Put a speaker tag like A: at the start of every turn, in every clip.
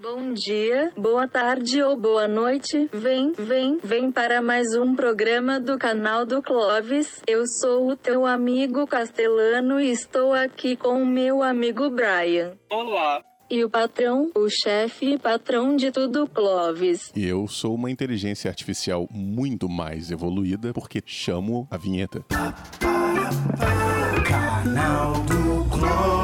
A: Bom dia, boa tarde ou boa noite. Vem, vem, vem para mais um programa do canal do Clovis. Eu sou o teu amigo Castelano e estou aqui com o meu amigo Brian.
B: Olá.
A: E o patrão, o chefe e patrão de tudo, Clovis.
C: E eu sou uma inteligência artificial muito mais evoluída porque chamo a vinheta.
D: Canal do Clovis.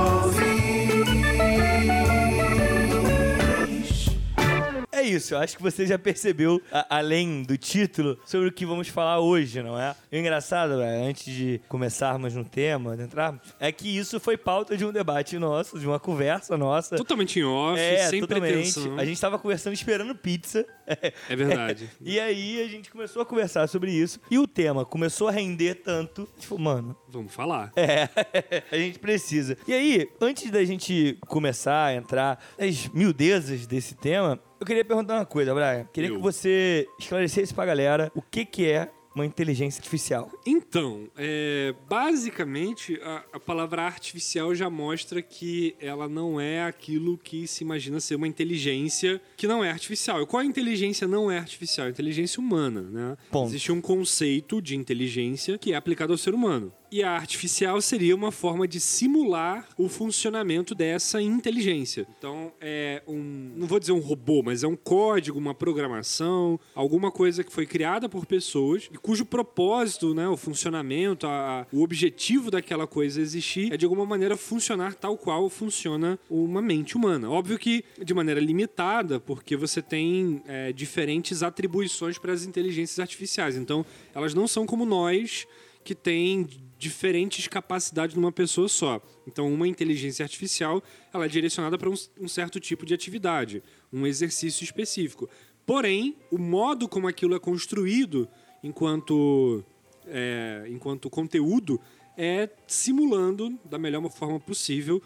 E: Isso, eu acho que você já percebeu, a- além do título, sobre o que vamos falar hoje, não é? E o engraçado, né, antes de começarmos no tema, de entrarmos, é que isso foi pauta de um debate nosso, de uma conversa nossa.
B: Totalmente em off,
E: É,
B: sem
E: totalmente.
B: pretensão.
E: A gente tava conversando esperando pizza.
B: É verdade.
E: E aí a gente começou a conversar sobre isso. E o tema começou a render tanto. Tipo, mano,
B: Vamos falar.
E: é, a gente precisa. E aí, antes da gente começar a entrar nas miudezas desse tema, eu queria perguntar uma coisa, Brian. Queria
B: Eu.
E: que você esclarecesse pra galera o que, que é uma inteligência artificial.
B: Então, é, basicamente, a, a palavra artificial já mostra que ela não é aquilo que se imagina ser uma inteligência que não é artificial. E qual a inteligência não é artificial? A inteligência humana, né?
E: Ponto.
B: Existe um conceito de inteligência que é aplicado ao ser humano. E a artificial seria uma forma de simular o funcionamento dessa inteligência. Então, é um. Não vou dizer um robô, mas é um código, uma programação, alguma coisa que foi criada por pessoas e cujo propósito, né, o funcionamento, a- o objetivo daquela coisa existir é de alguma maneira funcionar tal qual funciona uma mente humana. Óbvio que de maneira limitada, porque você tem é, diferentes atribuições para as inteligências artificiais. Então, elas não são como nós que tem diferentes capacidades numa pessoa só. Então, uma inteligência artificial ela é direcionada para um, um certo tipo de atividade, um exercício específico. Porém, o modo como aquilo é construído enquanto, é, enquanto conteúdo é simulando da melhor forma possível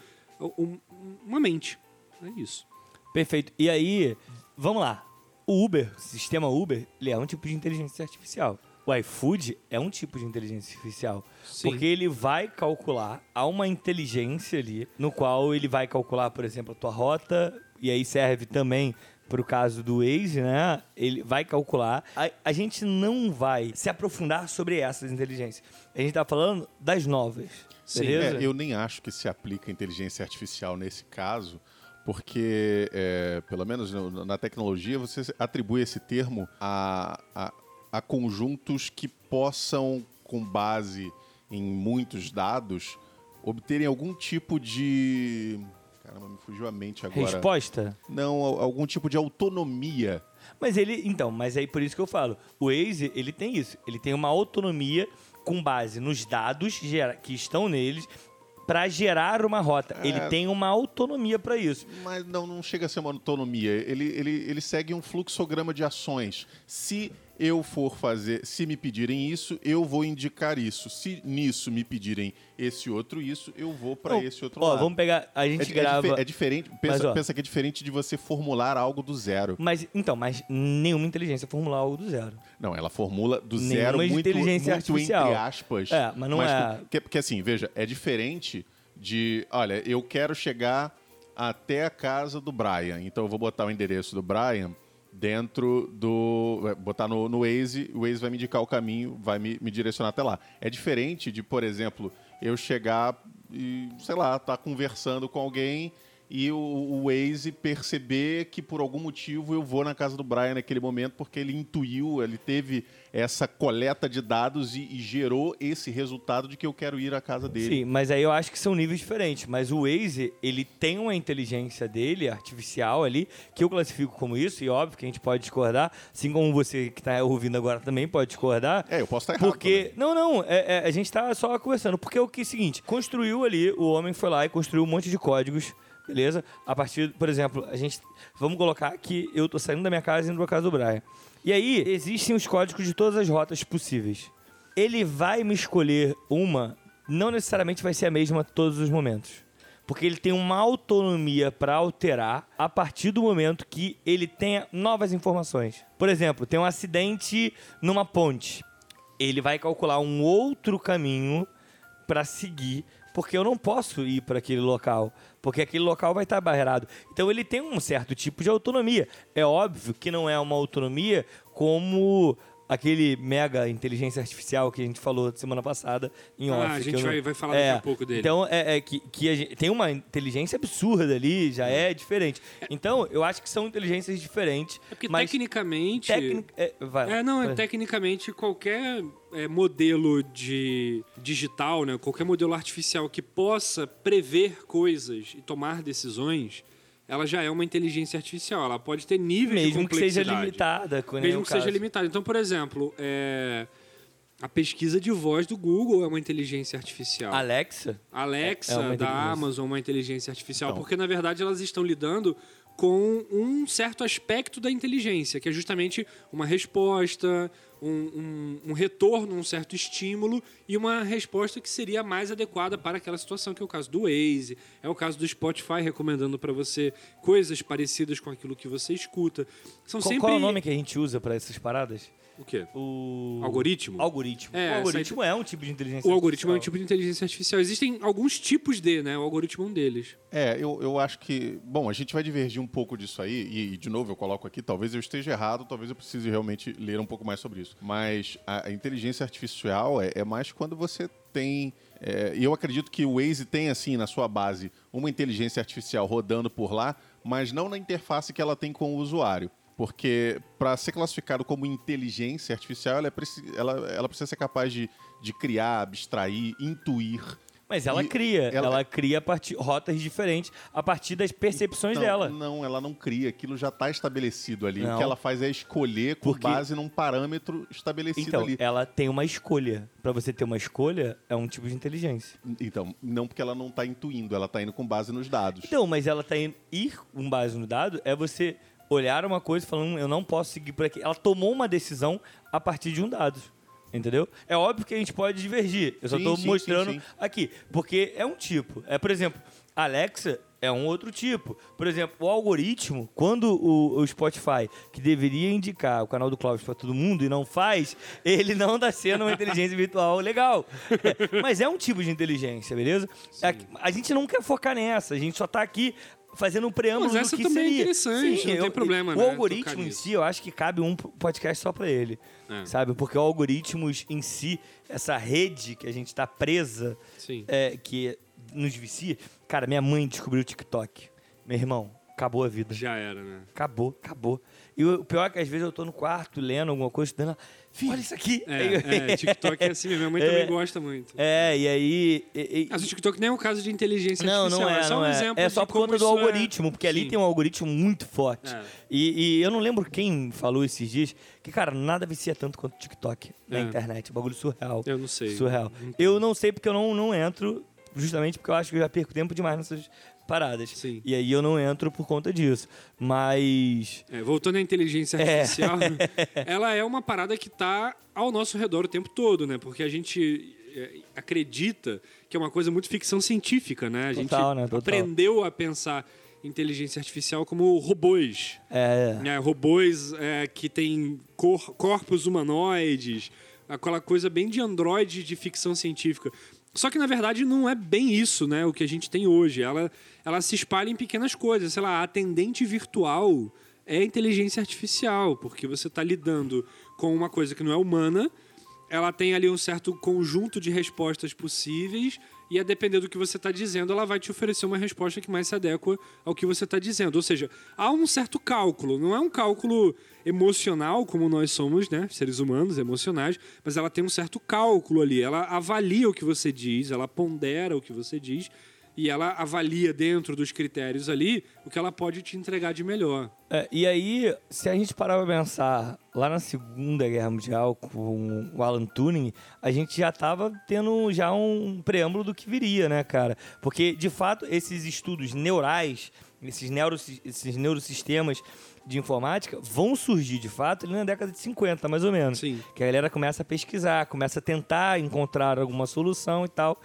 B: um- uma mente. É isso.
E: Perfeito. E aí, vamos lá. O Uber, o sistema Uber, ele é um tipo de inteligência artificial. O iFood é um tipo de inteligência artificial.
B: Sim.
E: Porque ele vai calcular, há uma inteligência ali, no qual ele vai calcular, por exemplo, a tua rota, e aí serve também pro caso do Waze, né? Ele vai calcular. A, a gente não vai se aprofundar sobre essas inteligências. A gente tá falando das novas.
B: Sim?
C: É, eu nem acho que se aplica inteligência artificial nesse caso, porque, é, pelo menos no- na tecnologia, você atribui esse termo a, a, a conjuntos que possam, com base em muitos dados, obterem algum tipo de. Caramba, me fugiu a mente agora.
E: Resposta?
C: Não, al- algum tipo de autonomia.
E: Mas ele, então, mas aí por isso que eu falo, o Waze, ele tem isso, ele tem uma autonomia com base nos dados que estão neles para gerar uma rota.
C: É.
E: Ele tem uma autonomia para isso.
C: Mas não, não chega a ser uma autonomia. Ele, ele, ele segue um fluxograma de ações. Se eu for fazer, se me pedirem isso, eu vou indicar isso. Se nisso me pedirem esse outro isso, eu vou para esse outro
E: ó,
C: lado.
E: vamos pegar, a
C: é,
E: gente
C: di- é
E: grava
C: dife- é diferente.
E: Mas,
C: Pensa,
E: ó.
C: pensa que é diferente de você formular algo do zero.
E: Mas então, mas nenhuma inteligência formular algo do zero.
C: Não, ela formula do
E: Nenhuma
C: zero muito,
E: inteligência
C: muito
E: artificial.
C: entre aspas.
E: É, mas não é-
C: Porque, porque assim, veja, é diferente de, olha, eu quero chegar até a casa do Brian, então eu vou botar o endereço do Brian dentro do... botar no, no Waze, o Waze vai me indicar o caminho, vai me, me direcionar até lá. É diferente de, por exemplo, eu chegar e, sei lá, tá conversando com alguém e o, o Waze perceber que por algum motivo eu vou na casa do Brian naquele momento porque ele intuiu, ele teve essa coleta de dados e, e gerou esse resultado de que eu quero ir à casa dele.
E: Sim, mas aí eu acho que são níveis diferentes. Mas o Waze, ele tem uma inteligência dele, artificial ali, que eu classifico como isso, e óbvio que a gente pode discordar, assim como você que está ouvindo agora também pode discordar.
C: É, eu posso estar errado
E: Porque. Não, não, é- é, a gente tá só conversando. Porque é o que é o seguinte: construiu ali, o homem foi lá e construiu um monte de códigos. Beleza? A partir, por exemplo, a gente. Vamos colocar que eu tô saindo da minha casa e indo pra casa do Brian. E aí, existem os códigos de todas as rotas possíveis. Ele vai me escolher uma, não necessariamente vai ser a mesma todos os momentos. Porque ele tem uma autonomia para alterar a partir do momento que ele tenha novas informações. Por exemplo, tem um acidente numa ponte. Ele vai calcular um outro caminho para seguir porque eu não posso ir para aquele local, porque aquele local vai estar barreirado. Então ele tem um certo tipo de autonomia. É óbvio que não é uma autonomia como aquele mega inteligência artificial que a gente falou semana passada em
B: Ah,
E: off.
B: a gente
E: eu não-
B: vai- vai falar daqui a pouco dele.
E: Então, é, é que, que a gente- tem uma inteligência absurda ali, já é diferente. Então, eu acho que são inteligências diferentes.
B: É porque
E: mas
B: tecnicamente.
E: tecnic- é, vai.
B: É, não, é
E: Vai.
B: tecnicamente qualquer é, modelo de digital, né, qualquer modelo artificial que possa prever coisas e tomar decisões, ela já é uma inteligência artificial. Ela pode ter níveis de
E: Mesmo que seja
B: complexidade.
E: limitada. com
B: Mesmo que seja
E: caso.
B: limitada. Então, por exemplo, é, a pesquisa de voz do Google é uma inteligência artificial.
E: Alexa?
B: Alexa
E: É uma
B: da. Amazon é uma inteligência artificial,
C: Então.
B: porque na verdade elas estão lidando com um certo aspecto da inteligência, que é justamente uma resposta, um, um- um retorno, um certo estímulo e uma resposta que seria mais adequada para aquela situação, que é o caso do Waze, é o caso do Spotify recomendando para você coisas parecidas com aquilo que você escuta. São
E: Qual,
B: sempre
E: qual é o nome que a gente usa para essas paradas?
B: O quê?
E: O
B: Algoritmo?
E: Algoritmo.
B: É,
E: o algoritmo é um tipo de inteligência
B: O algoritmo é um
E: artificial.
B: tipo de inteligência artificial. Existem alguns tipos de, né? O algoritmo é um deles.
C: É, eu, eu acho que. Bom, a gente vai divergir um pouco disso aí, e, e, de novo eu coloco aqui, talvez eu esteja errado, talvez eu precise realmente ler um pouco mais sobre isso. Mas a, a inteligência artificial é, é mais quando você tem. é, E eu acredito que o Waze tem, assim, na sua base, uma inteligência artificial rodando por lá, mas não na interface que ela tem com o usuário. Porque para ser classificado como inteligência artificial, ela, é preci- ela- ela precisa ser capaz de, de criar, abstrair, intuir.
E: Mas ela
C: E
E: cria, ela,
C: ela-
E: cria a partir, rotas diferentes a partir das percepções
C: Não,
E: dela.
C: Não, ela não cria. Aquilo já está estabelecido ali.
E: Não.
C: O que ela faz é escolher com
E: Porque-
C: base num parâmetro estabelecido
E: Então,
C: ali.
E: ela tem uma escolha. Pra você ter uma escolha, é um tipo de inteligência.
C: Então, não porque ela não está intuindo, ela está indo com base nos dados.
E: Então, mas ela tá indo ir com base no dado é você olhar uma coisa e "Hum, eu não posso seguir por aqui. Ela tomou uma decisão a partir de um dado. Entendeu? É óbvio que a gente pode divergir. Eu só
C: sim,
E: mostrando
C: sim, sim.
E: aqui. Porque é um tipo. É, por exemplo, Alexa é um outro tipo. Por exemplo, o algoritmo, quando o, o Spotify, que deveria indicar o canal do Clóvis para todo mundo e não faz, ele não está sendo uma inteligência virtual legal. Mas é um tipo de inteligência, beleza? Aqui- A gente não quer focar nessa, a gente só tá aqui fazendo um preâmbulo
B: Mas essa
E: do que
B: também é
E: seria.
B: interessante, não tem problema,
E: O
B: né,
E: algoritmo em si, eu acho que cabe um podcast só para ele.
B: É.
E: Sabe? Porque o algoritmos em si, essa rede que a gente tá presa,
B: Sim.
E: é, que nos vicia. Cara, minha mãe descobriu o TikTok. Meu irmão, acabou a vida.
B: Já era, né?
E: Acabou, acabou. E o pior é que às vezes eu tô no quarto lendo alguma coisa, estudando. Filho, olha isso aqui.
B: É, é, TikTok é assim. Minha mãe
E: É.
B: também gosta muito.
E: É, e aí. e- e-
B: Mas o TikTok nem é um caso de inteligência
E: não,
B: artificial.
E: não é,
B: só
E: não
B: um
E: é.
B: exemplo
E: É só por conta do
B: é-
E: algoritmo, porque ali
B: Sim.
E: tem um algoritmo muito forte.
B: É.
E: E, e eu não lembro quem falou esses dias que, cara, nada vicia tanto quanto o TikTok na
B: É.
E: internet. Bagulho surreal.
B: Eu não sei.
E: Surreal. Eu não sei porque eu não, não entro, justamente porque eu acho que eu já perco tempo demais nessas paradas.
B: Sim.
E: E aí eu não entro por conta disso. Mas.
B: É, voltando à inteligência
E: É.
B: artificial, ela é uma parada que está ao nosso redor o tempo todo, né? Porque a gente é, acredita que é uma coisa muito ficção científica, né? A
E: Total,
B: gente
E: né?
B: Aprendeu a pensar inteligência artificial como robôs.
E: É.
B: né? Robôs é, que têm cor- corpos humanoides, aquela coisa bem de androide de ficção científica. Só que, na verdade, não é bem isso, né? O que a gente tem hoje. Ela, ela se espalha em pequenas coisas. Sei lá, a atendente virtual é inteligência artificial, porque você está lidando com uma coisa que não é humana, ela tem ali um certo conjunto de respostas possíveis e a depender do que você está dizendo, ela vai te oferecer uma resposta que mais se adequa ao que você está dizendo. Ou seja, há um certo cálculo. Não é um cálculo emocional como nós somos, né, seres humanos emocionais, mas ela tem um certo cálculo ali. Ela avalia o que você diz, ela pondera o que você diz e ela avalia dentro dos critérios ali o que ela pode te entregar de melhor.
E: É, e aí, se a gente parar pra pensar, lá na Segunda Guerra Mundial, com o Alan Turing, a gente já tava tendo já um preâmbulo do que viria, né, cara? Porque, de fato, esses estudos neurais, esses, neuros, esses neurosistemas de informática vão surgir, de fato, ali na década de 50, mais ou menos.
B: Sim.
E: Que a galera começa a pesquisar, começa a tentar encontrar alguma solução e tal.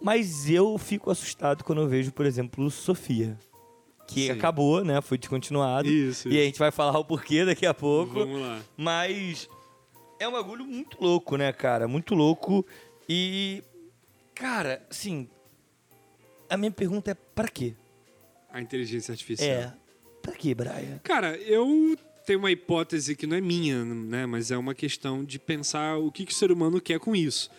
E: Mas eu fico assustado quando eu vejo, por exemplo, Sofia. Que
B: Sim.
E: acabou, né? Foi descontinuado.
B: Isso,
E: E a gente vai falar o porquê daqui a pouco.
B: Vamos lá.
E: Mas é um bagulho muito louco, né, cara? Muito louco. E, Cara, assim, a minha pergunta é pra quê?
B: A inteligência artificial.
E: É, pra quê, Brian?
B: Cara, eu tenho uma hipótese que não é minha, né? Mas é uma questão de pensar o que, que o ser humano quer com isso.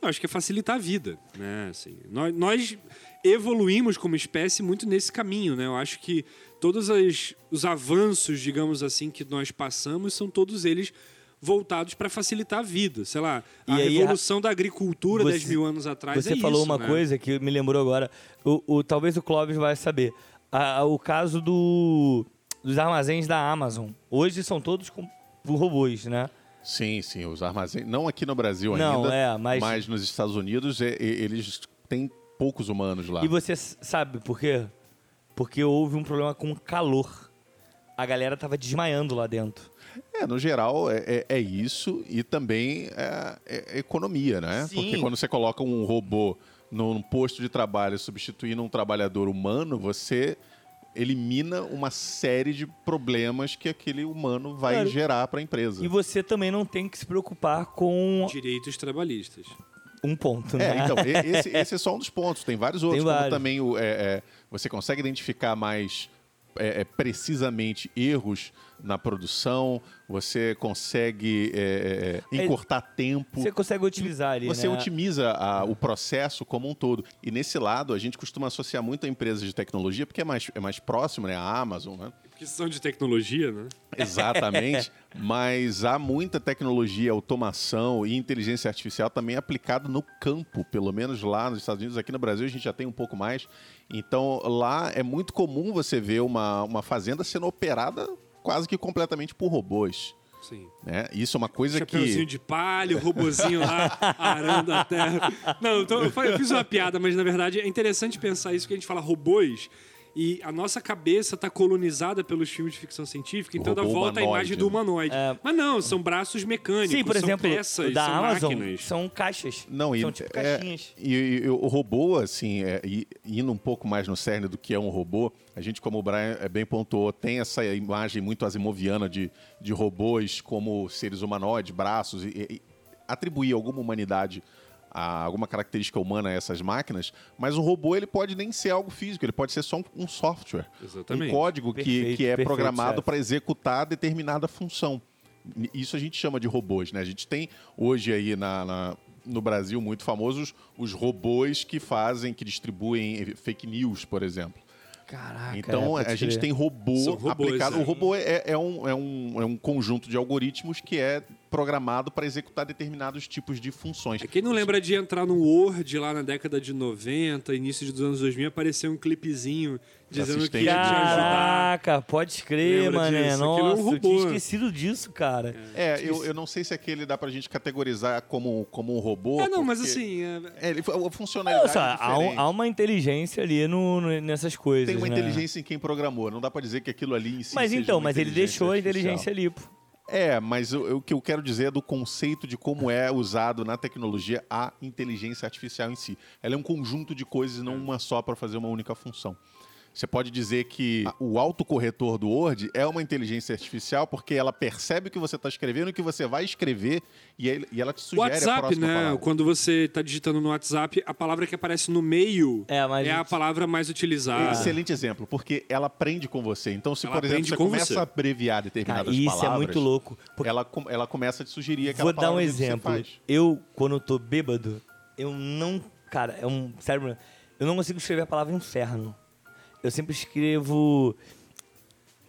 B: Eu acho que é facilitar a vida, né? Assim, nós, nós evoluímos como espécie muito nesse caminho, né? Eu acho que todos as- os avanços, digamos assim, que nós passamos são todos eles voltados para facilitar a vida. Sei lá, a
E: E aí,
B: revolução da agricultura
E: você-
B: 10 mil anos atrás
E: Você
B: é
E: falou
B: isso,
E: uma
B: né?
E: coisa que me lembrou agora. O, o- talvez o Clóvis vai saber. A- a- o caso do, dos armazéns da Amazon. Hoje são todos com robôs, né?
C: Sim, sim, os armazéns. Não aqui no Brasil
E: Não,
C: ainda,
E: é, mas-
C: nos Estados Unidos é- é- eles têm poucos humanos lá.
E: E você sabe por quê? Porque houve um problema com calor. A galera tava desmaiando lá dentro.
C: É, no geral é, é- é isso e também é, é economia, né?
E: Sim.
C: Porque quando você coloca um robô num posto de trabalho substituindo um trabalhador humano, você elimina uma série de problemas que aquele humano vai
E: Claro.
C: gerar para a empresa.
E: E você também não tem que se preocupar com
B: Direitos trabalhistas.
E: um ponto, né?
C: É, então, esse, esse é só um dos pontos. Tem vários outros, como
E: vários.
C: também o, é, é, você consegue identificar mais é, é, precisamente erros na produção, você consegue é, é,
E: É,
C: encurtar tempo.
E: Você consegue utilizar ali,
C: Você
E: né?
C: otimiza a- o processo como um todo. E nesse lado, a gente costuma associar muito a empresas de tecnologia, porque é mais, é mais próximo, né? A Amazon, né?
B: Que são de tecnologia, né?
C: Exatamente. Mas há muita tecnologia, automação e inteligência artificial também aplicado no campo, pelo menos lá nos Estados Unidos. Aqui no Brasil a gente já tem um pouco mais. Então lá é muito comum você ver uma, uma fazenda sendo operada quase que completamente por robôs.
B: Sim.
C: Né? Isso é uma coisa
B: Chapeuzinho
C: que.
B: de palha, robozinho lá arando a terra. Não, então eu fiz uma piada, mas na verdade é interessante pensar isso, que a gente fala robôs e a nossa cabeça está colonizada pelos filmes de ficção científica, então dá volta a
C: humanoide,
B: imagem do humanoide.
E: É.
B: Mas não, são braços mecânicos,
E: Sim, por
B: são
E: exemplo,
B: peças,
E: da
B: são
E: Amazon
B: máquinas.
E: são caixas.
C: Não, e,
E: são tipo
C: é,
E: caixinhas.
C: e, e o robô, assim, é, e- indo um pouco mais no cerne do que é um robô, a gente, como o Brian é, bem pontuou, tem essa imagem muito asimoviana de, de robôs como seres humanoides, braços, e, e atribuir alguma humanidade a alguma característica humana a essas máquinas, mas o robô ele pode nem ser algo físico, ele pode ser só um, um software,
B: Exatamente.
C: um código que,
E: Perfeito,
C: que é
E: perfeito,
C: programado para executar determinada função. Isso a gente chama de robôs, né? A gente tem hoje aí na, na- no Brasil muito famosos os robôs que fazem, que distribuem fake news, por exemplo.
E: Caraca.
C: Então
E: é,
C: a gente
E: crer.
C: tem robô
B: robôs,
C: aplicado.
B: é.
C: O robô é, é um, é, um, é um conjunto de algoritmos que é programado para executar determinados tipos de funções.
B: É, Quem não lembra de entrar no Word lá na década de 90, início dos anos 2000, apareceu um clipezinho dizendo que ia te
C: de-
B: ajudar.
E: Caraca, pode crer?
B: Aquilo é um
E: Nossa, eu tinha esquecido disso, cara.
C: É, eu, eu não sei se aquele dá pra gente categorizar como, como um robô.
B: É, não, mas assim, é-
C: É, ele, a funcionalidade
E: Nossa,
C: é
E: há,
C: diferente.
E: há uma inteligência ali no, no- nessas coisas.
C: Tem uma
E: né?
C: inteligência em quem programou. Não dá pra dizer que aquilo ali em si
E: Mas
C: seja
E: então, mas ele deixou a
C: artificial.
E: inteligência ali, pô.
C: É, mas o, o que eu quero dizer é do conceito de como é usado na tecnologia a inteligência artificial em si. Ela é um conjunto de coisas, não uma só para fazer uma única função. Você pode dizer que o autocorretor do Word é uma inteligência artificial porque ela percebe o que você está escrevendo e o que você vai escrever e, ela te
B: O
C: sugere a
B: WhatsApp,
C: próxima
B: né?
C: palavra.
B: Quando você está digitando no WhatsApp, a palavra que aparece no meio
E: É, mas-
B: a palavra mais utilizada.
C: Excelente exemplo, porque ela aprende com você. Então, se,
B: Ela
C: por exemplo, você
B: com
C: começa
B: você.
C: a abreviar
E: Cara,
C: determinadas
E: isso
C: palavras...
E: é muito louco. Porque
C: Ela, ela começa a te sugerir aquela
E: Vou dar um
C: palavra
E: exemplo. Eu, quando eu tô bêbado, eu não. Cara, é um. Sério, eu não consigo escrever a palavra inferno. Eu sempre escrevo.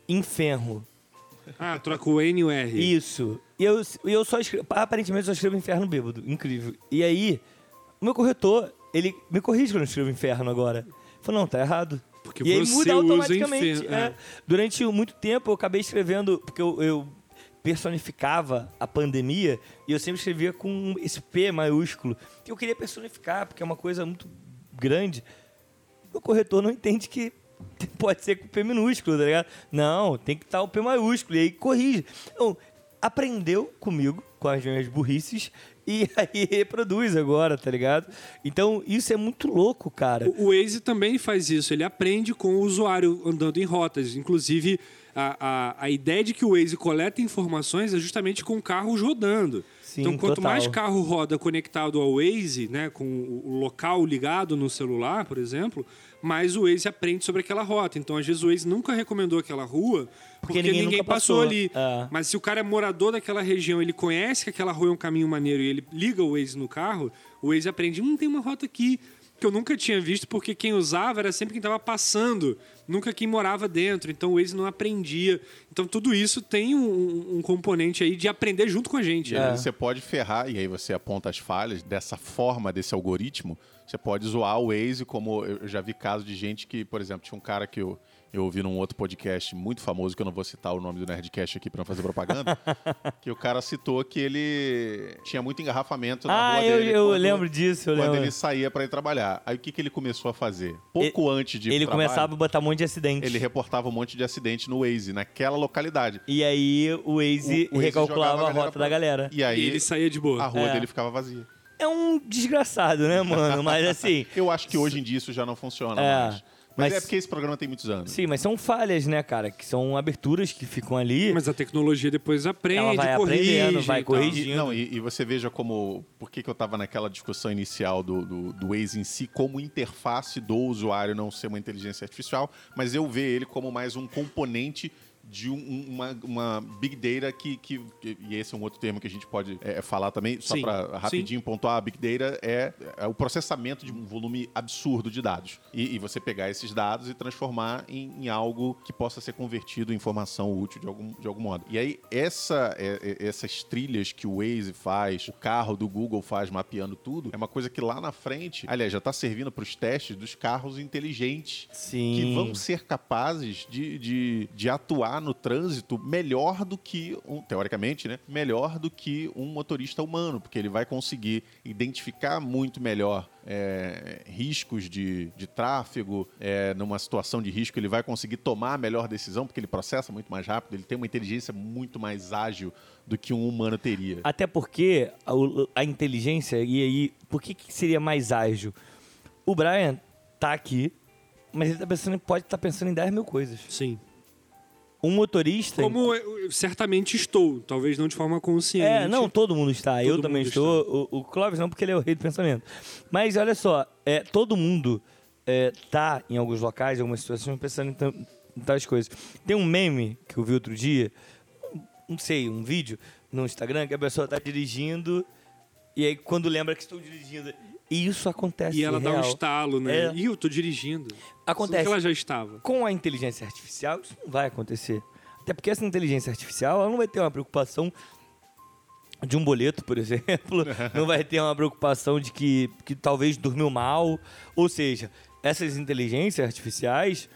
E: Inferno.
B: Ah, troca o N e o R.
E: Isso. E eu, eu só escrevo. Aparentemente, eu só escrevo inferno bêbado. Incrível. E aí, o meu corretor, ele me corrige quando eu escrevo inferno agora. Falou, não, tá errado.
B: Porque
E: e aí
B: você
E: muda automaticamente.
B: inferno,
E: é.
B: é.
E: Durante muito tempo eu acabei escrevendo, porque eu, eu personificava a pandemia e eu sempre escrevia com esse P maiúsculo. Eu queria personificar, porque é uma coisa muito grande. O corretor não entende que pode ser com P minúsculo, tá ligado? Não, tem que estar o P maiúsculo, e aí corrige. Então, aprendeu comigo, com as minhas burrices, e aí reproduz agora, tá ligado? Então, isso é muito louco, cara.
B: O Waze também faz isso, ele aprende com o usuário andando em rotas. Inclusive, a, a, a ideia de que o Waze coleta informações é justamente com carros rodando.
E: Sim,
B: então, quanto
E: total.
B: mais carro roda conectado ao Waze, né, com o local ligado no celular, por exemplo, mais o Waze aprende sobre aquela rota. Então, às vezes, o Waze nunca recomendou aquela rua porque,
E: ninguém
B: ninguém, passou,
E: passou.
B: ali.
E: É.
B: Mas se o cara é morador daquela região, ele conhece que aquela rua é um caminho maneiro e ele liga o Waze no carro, o Waze aprende, hum, tem uma rota aqui que eu nunca tinha visto, porque quem usava era sempre quem estava passando, nunca quem morava dentro. Então o Waze não aprendia. Então tudo isso tem um, um componente aí de aprender junto com a gente.
C: E
B: né?
C: você pode ferrar, e aí você aponta as falhas dessa forma, desse algoritmo. Você pode zoar o Waze, como eu já vi casos de gente que, por exemplo, tinha um cara que eu, eu ouvi num outro podcast muito famoso, que eu não vou citar o nome do Nerdcast aqui pra não fazer propaganda, que o cara citou que ele tinha muito engarrafamento na
E: Ah,
C: rua
E: eu,
C: dele.
E: eu
C: quando-
E: lembro disso, eu
C: Quando
E: lembro.
C: ele saía pra ir trabalhar. Aí o que, que ele começou a fazer? Pouco antes de ir
E: Ele
C: trabalho,
E: começava a botar um monte de acidente.
C: ele reportava um monte de acidente no Waze, naquela localidade.
E: E aí o Waze,
C: O- o Waze
E: recalculava a
C: a
E: rota
C: pra-
E: da galera.
C: E aí
B: E ele saía de boa.
C: a rua
E: É.
C: dele ficava vazia.
E: É um desgraçado, né, mano? Mas assim.
C: Eu acho que hoje em dia isso já não funciona
E: É,
C: mais. Mas,
E: mas-
C: é porque esse programa tem muitos anos.
E: Sim, mas são falhas, né, cara? Que são aberturas que ficam ali.
B: Mas a tecnologia depois aprende,
E: Ela vai
B: corrige.
E: aprendendo, vai corrigindo.
C: E, não, e, e você veja como. Por que, que eu estava naquela discussão inicial do, do, do Waze em si, como interface do usuário não ser uma inteligência artificial, mas eu ver ele como mais um componente de um- um- uma, uma big data que, que, E esse é um outro termo que a gente pode é, falar também, só
B: Sim,
C: para rapidinho pontuar: a big data é, é o processamento de um volume absurdo de dados. E, e você pegar esses dados e transformar em, em algo que possa ser convertido em informação útil de algum, de algum modo. E aí, essa, é- é- essas trilhas que o Waze faz, o carro do Google faz mapeando tudo, é uma coisa que lá na frente, aliás, já está servindo para os testes dos carros inteligentes
E: Sim.
C: que vão ser capazes de, de, de atuar no trânsito melhor do que, um, teoricamente, né? Melhor do que um motorista humano, porque ele vai conseguir identificar muito melhor é, riscos de, de tráfego, é, numa situação de risco, ele vai conseguir tomar a melhor decisão, porque ele processa muito mais rápido, ele tem uma inteligência muito mais ágil do que um humano teria.
E: Até porque a, a inteligência, e aí, por que, que seria mais ágil? O Brian tá aqui, mas ele tá pensando, pode estar pensando em 10 mil coisas.
B: Sim.
E: Um motorista.
B: Como eu eu certamente estou, talvez não de forma consciente.
E: É, não, todo mundo está. eu
B: Todo
E: também
B: mundo
E: estou. O, o Clóvis não, porque ele é o rei do pensamento. Mas olha só, é, todo mundo é, tá em alguns locais, em algumas situações, pensando em, em tais coisas. Tem um meme que eu vi outro dia, não sei, um vídeo no Instagram, que a pessoa tá dirigindo e aí quando lembra que estou dirigindo. E isso acontece
B: E ela dá um
E: real.
B: estalo, né?
E: É.
B: Ih, eu tô dirigindo.
E: Acontece.
B: Que ela já estava.
E: Com a inteligência artificial, isso não vai acontecer. Até porque essa inteligência artificial ela não vai ter uma preocupação de um boleto, por exemplo. não vai ter uma preocupação de que, que talvez dormiu mal. Ou seja, essas inteligências artificiais,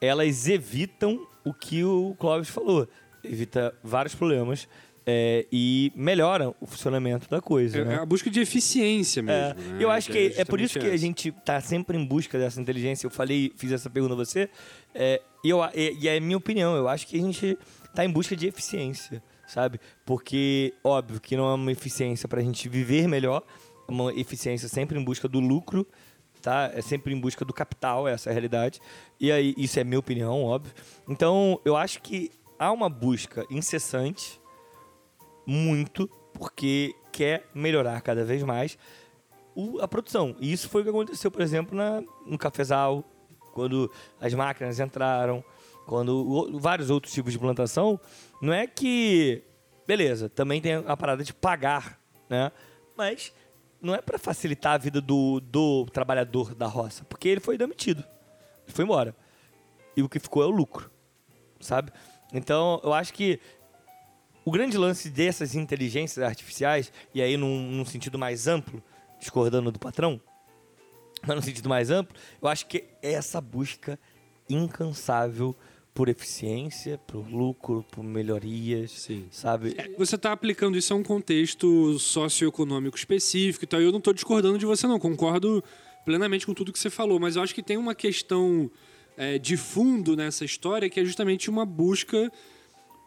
E: elas evitam o que o Clóvis falou. Evita vários problemas é, e melhoram o funcionamento da coisa.
B: É,
E: né?
B: é a busca de eficiência
E: É,
B: mesmo. né?
E: eu acho que é, por
B: justamente
E: isso que a gente tá sempre em busca dessa inteligência. Eu falei, fiz essa pergunta a você, é, e, eu, e, é minha opinião. Eu acho que a gente tá em busca de eficiência, sabe? Porque, óbvio, que não é uma eficiência para a gente viver melhor, é uma eficiência sempre em busca do lucro, tá? É sempre em busca do capital, essa é a realidade. E aí, isso é minha opinião, óbvio. Então, eu acho que há uma busca incessante muito porque quer melhorar cada vez mais o- a produção. E isso foi o que aconteceu, por exemplo, na, no cafezal, quando as máquinas entraram, quando o- vários outros tipos de plantação. Não é que. Beleza, também tem a parada de pagar, né? Mas não é para facilitar a vida do, do trabalhador da roça, porque ele foi demitido. Ele foi embora. E o que ficou é o lucro, sabe? Então, eu acho que o grande lance dessas inteligências artificiais, e aí num, num sentido mais amplo, discordando do patrão, mas num sentido mais amplo, eu acho que é essa busca incansável por eficiência, por lucro, por melhorias,
B: Sim.
E: sabe?
B: Você está aplicando isso a um contexto socioeconômico específico e tal. Eu não estou discordando de você, não. Concordo plenamente com tudo que você falou. Mas eu acho que tem uma questão é, de fundo nessa história que é justamente uma busca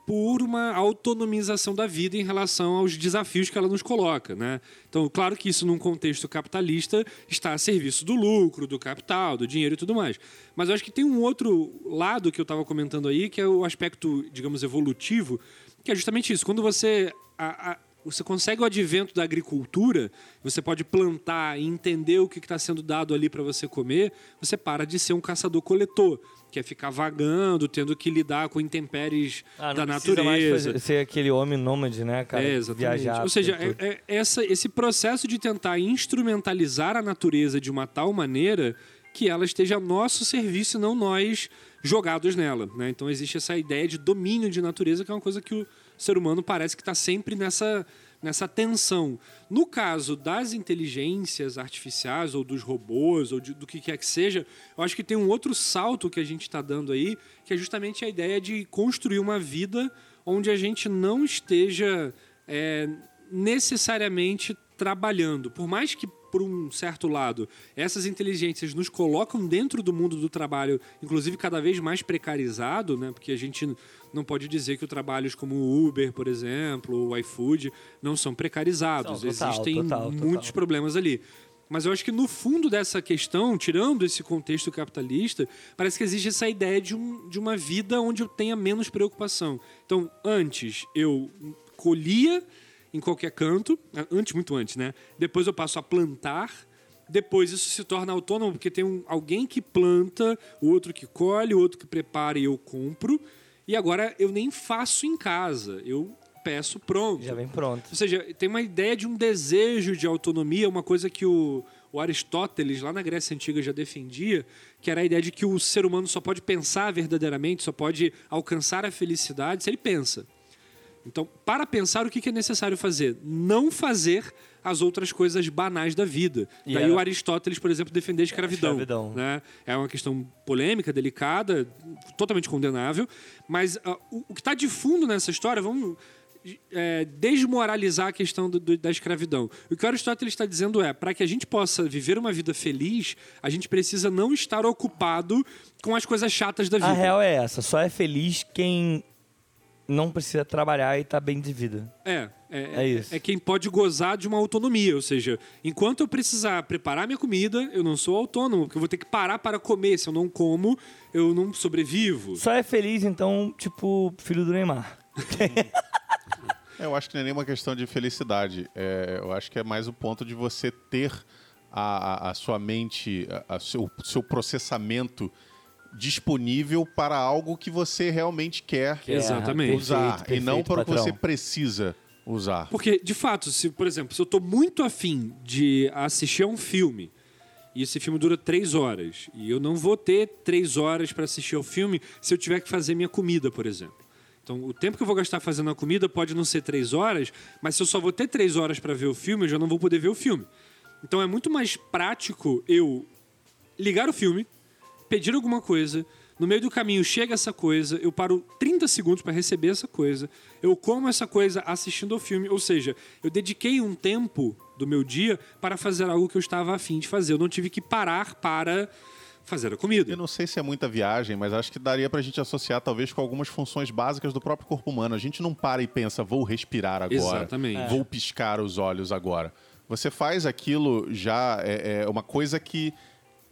B: por uma autonomização da vida em relação aos desafios que ela nos coloca, né? Então, claro que isso num contexto capitalista está a serviço do lucro, do capital, do dinheiro e tudo mais. Mas eu acho que tem um outro lado que eu estava comentando aí, que é o aspecto, digamos, evolutivo, que é justamente isso. Quando você a- a- você consegue o advento da agricultura, você pode plantar e entender o que está sendo dado ali para você comer, você para de ser um caçador-coletor, que é ficar vagando, tendo que lidar com intempéries
E: Ah,
B: da
E: mais
B: natureza.
E: fazer- ser aquele homem nômade, né, cara?
B: É, exatamente.
E: Viajar.
B: Ou seja, é- é essa, esse processo de tentar instrumentalizar a natureza de uma tal maneira que ela esteja a nosso serviço e não nós jogados nela. né? Então existe essa ideia de domínio de natureza, que é uma coisa que o ser humano parece que está sempre nessa, nessa tensão. No caso das inteligências artificiais, ou dos robôs, ou de- do que quer que seja, eu acho que tem um outro salto que a gente está dando aí, que é justamente a ideia de construir uma vida onde a gente não esteja é, necessariamente trabalhando. Por mais que, por um certo lado, essas inteligências nos colocam dentro do mundo do trabalho, inclusive cada vez mais precarizado, né? porque a gente não pode dizer que trabalhos como o Uber, por exemplo, ou o iFood, não são precarizados.
E: São, total,
B: Existem
E: total, total.
B: muitos problemas ali. Mas eu acho que no fundo dessa questão, tirando esse contexto capitalista, parece que existe essa ideia de, um, de uma vida onde eu tenha menos preocupação. Então, antes eu colhia em qualquer canto, antes, muito antes, né? Depois eu passo a plantar, depois isso se torna autônomo, porque tem um, alguém que planta, o outro que colhe, o outro que prepara e eu compro. E agora eu nem faço em casa, eu peço pronto.
E: Já vem pronto.
B: Ou seja, tem uma ideia de um desejo de autonomia, uma coisa que o, o Aristóteles, lá na Grécia Antiga, já defendia, que era a ideia de que o ser humano só pode pensar verdadeiramente, só pode alcançar a felicidade se ele pensa. Então, para pensar, o que é necessário fazer? Não fazer as outras coisas banais da vida.
E: E
B: Daí
E: era-
B: o Aristóteles, por exemplo, defender a escravidão.
E: escravidão.
B: né? É uma questão polêmica, delicada, totalmente condenável. Mas ah, o, o que está de fundo nessa história, vamos é, desmoralizar a questão do- do- da escravidão. O que o Aristóteles está dizendo é, para que a gente possa viver uma vida feliz, a gente precisa não estar ocupado com as coisas chatas da vida.
E: A real é essa, só é feliz quem não precisa trabalhar e tá bem de vida.
B: É, é,
E: É isso.
B: é quem pode gozar de uma autonomia. Ou seja, enquanto eu precisar preparar minha comida, eu não sou autônomo, porque eu vou ter que parar para comer. Se eu não como, eu não sobrevivo.
E: Só é feliz, então, tipo, filho do Neymar.
C: É, Eu acho que não é nenhuma questão de felicidade. É, eu acho que é mais o ponto de você ter a, a- a sua mente, a, a seu, seu processamento disponível para algo que você realmente quer
E: Que
B: Exatamente.
C: usar
E: perfeito,
C: e não
E: perfeito,
C: para o que você precisa usar.
B: Porque, de fato, se, por exemplo, se eu tô muito afim de assistir a um filme e esse filme dura três horas e eu não vou ter três horas para assistir ao filme se eu tiver que fazer minha comida, por exemplo. Então, o tempo que eu vou gastar fazendo a comida pode não ser três horas, mas se eu só vou ter três horas para ver o filme, eu já não vou poder ver o filme. Então, é muito mais prático eu ligar o filme, pedir alguma coisa, no meio do caminho chega essa coisa, eu paro 30 segundos para receber essa coisa, eu como essa coisa assistindo ao filme, ou seja, eu dediquei um tempo do meu dia para fazer algo que eu estava afim de fazer. Eu não tive que parar para fazer a comida.
C: Eu não sei se é muita viagem, mas acho que daria pra gente associar talvez com algumas funções básicas do próprio corpo humano. A gente não para e pensa, vou respirar agora.
B: Exatamente.
C: Vou piscar os olhos agora. Você faz aquilo já, é, é uma coisa que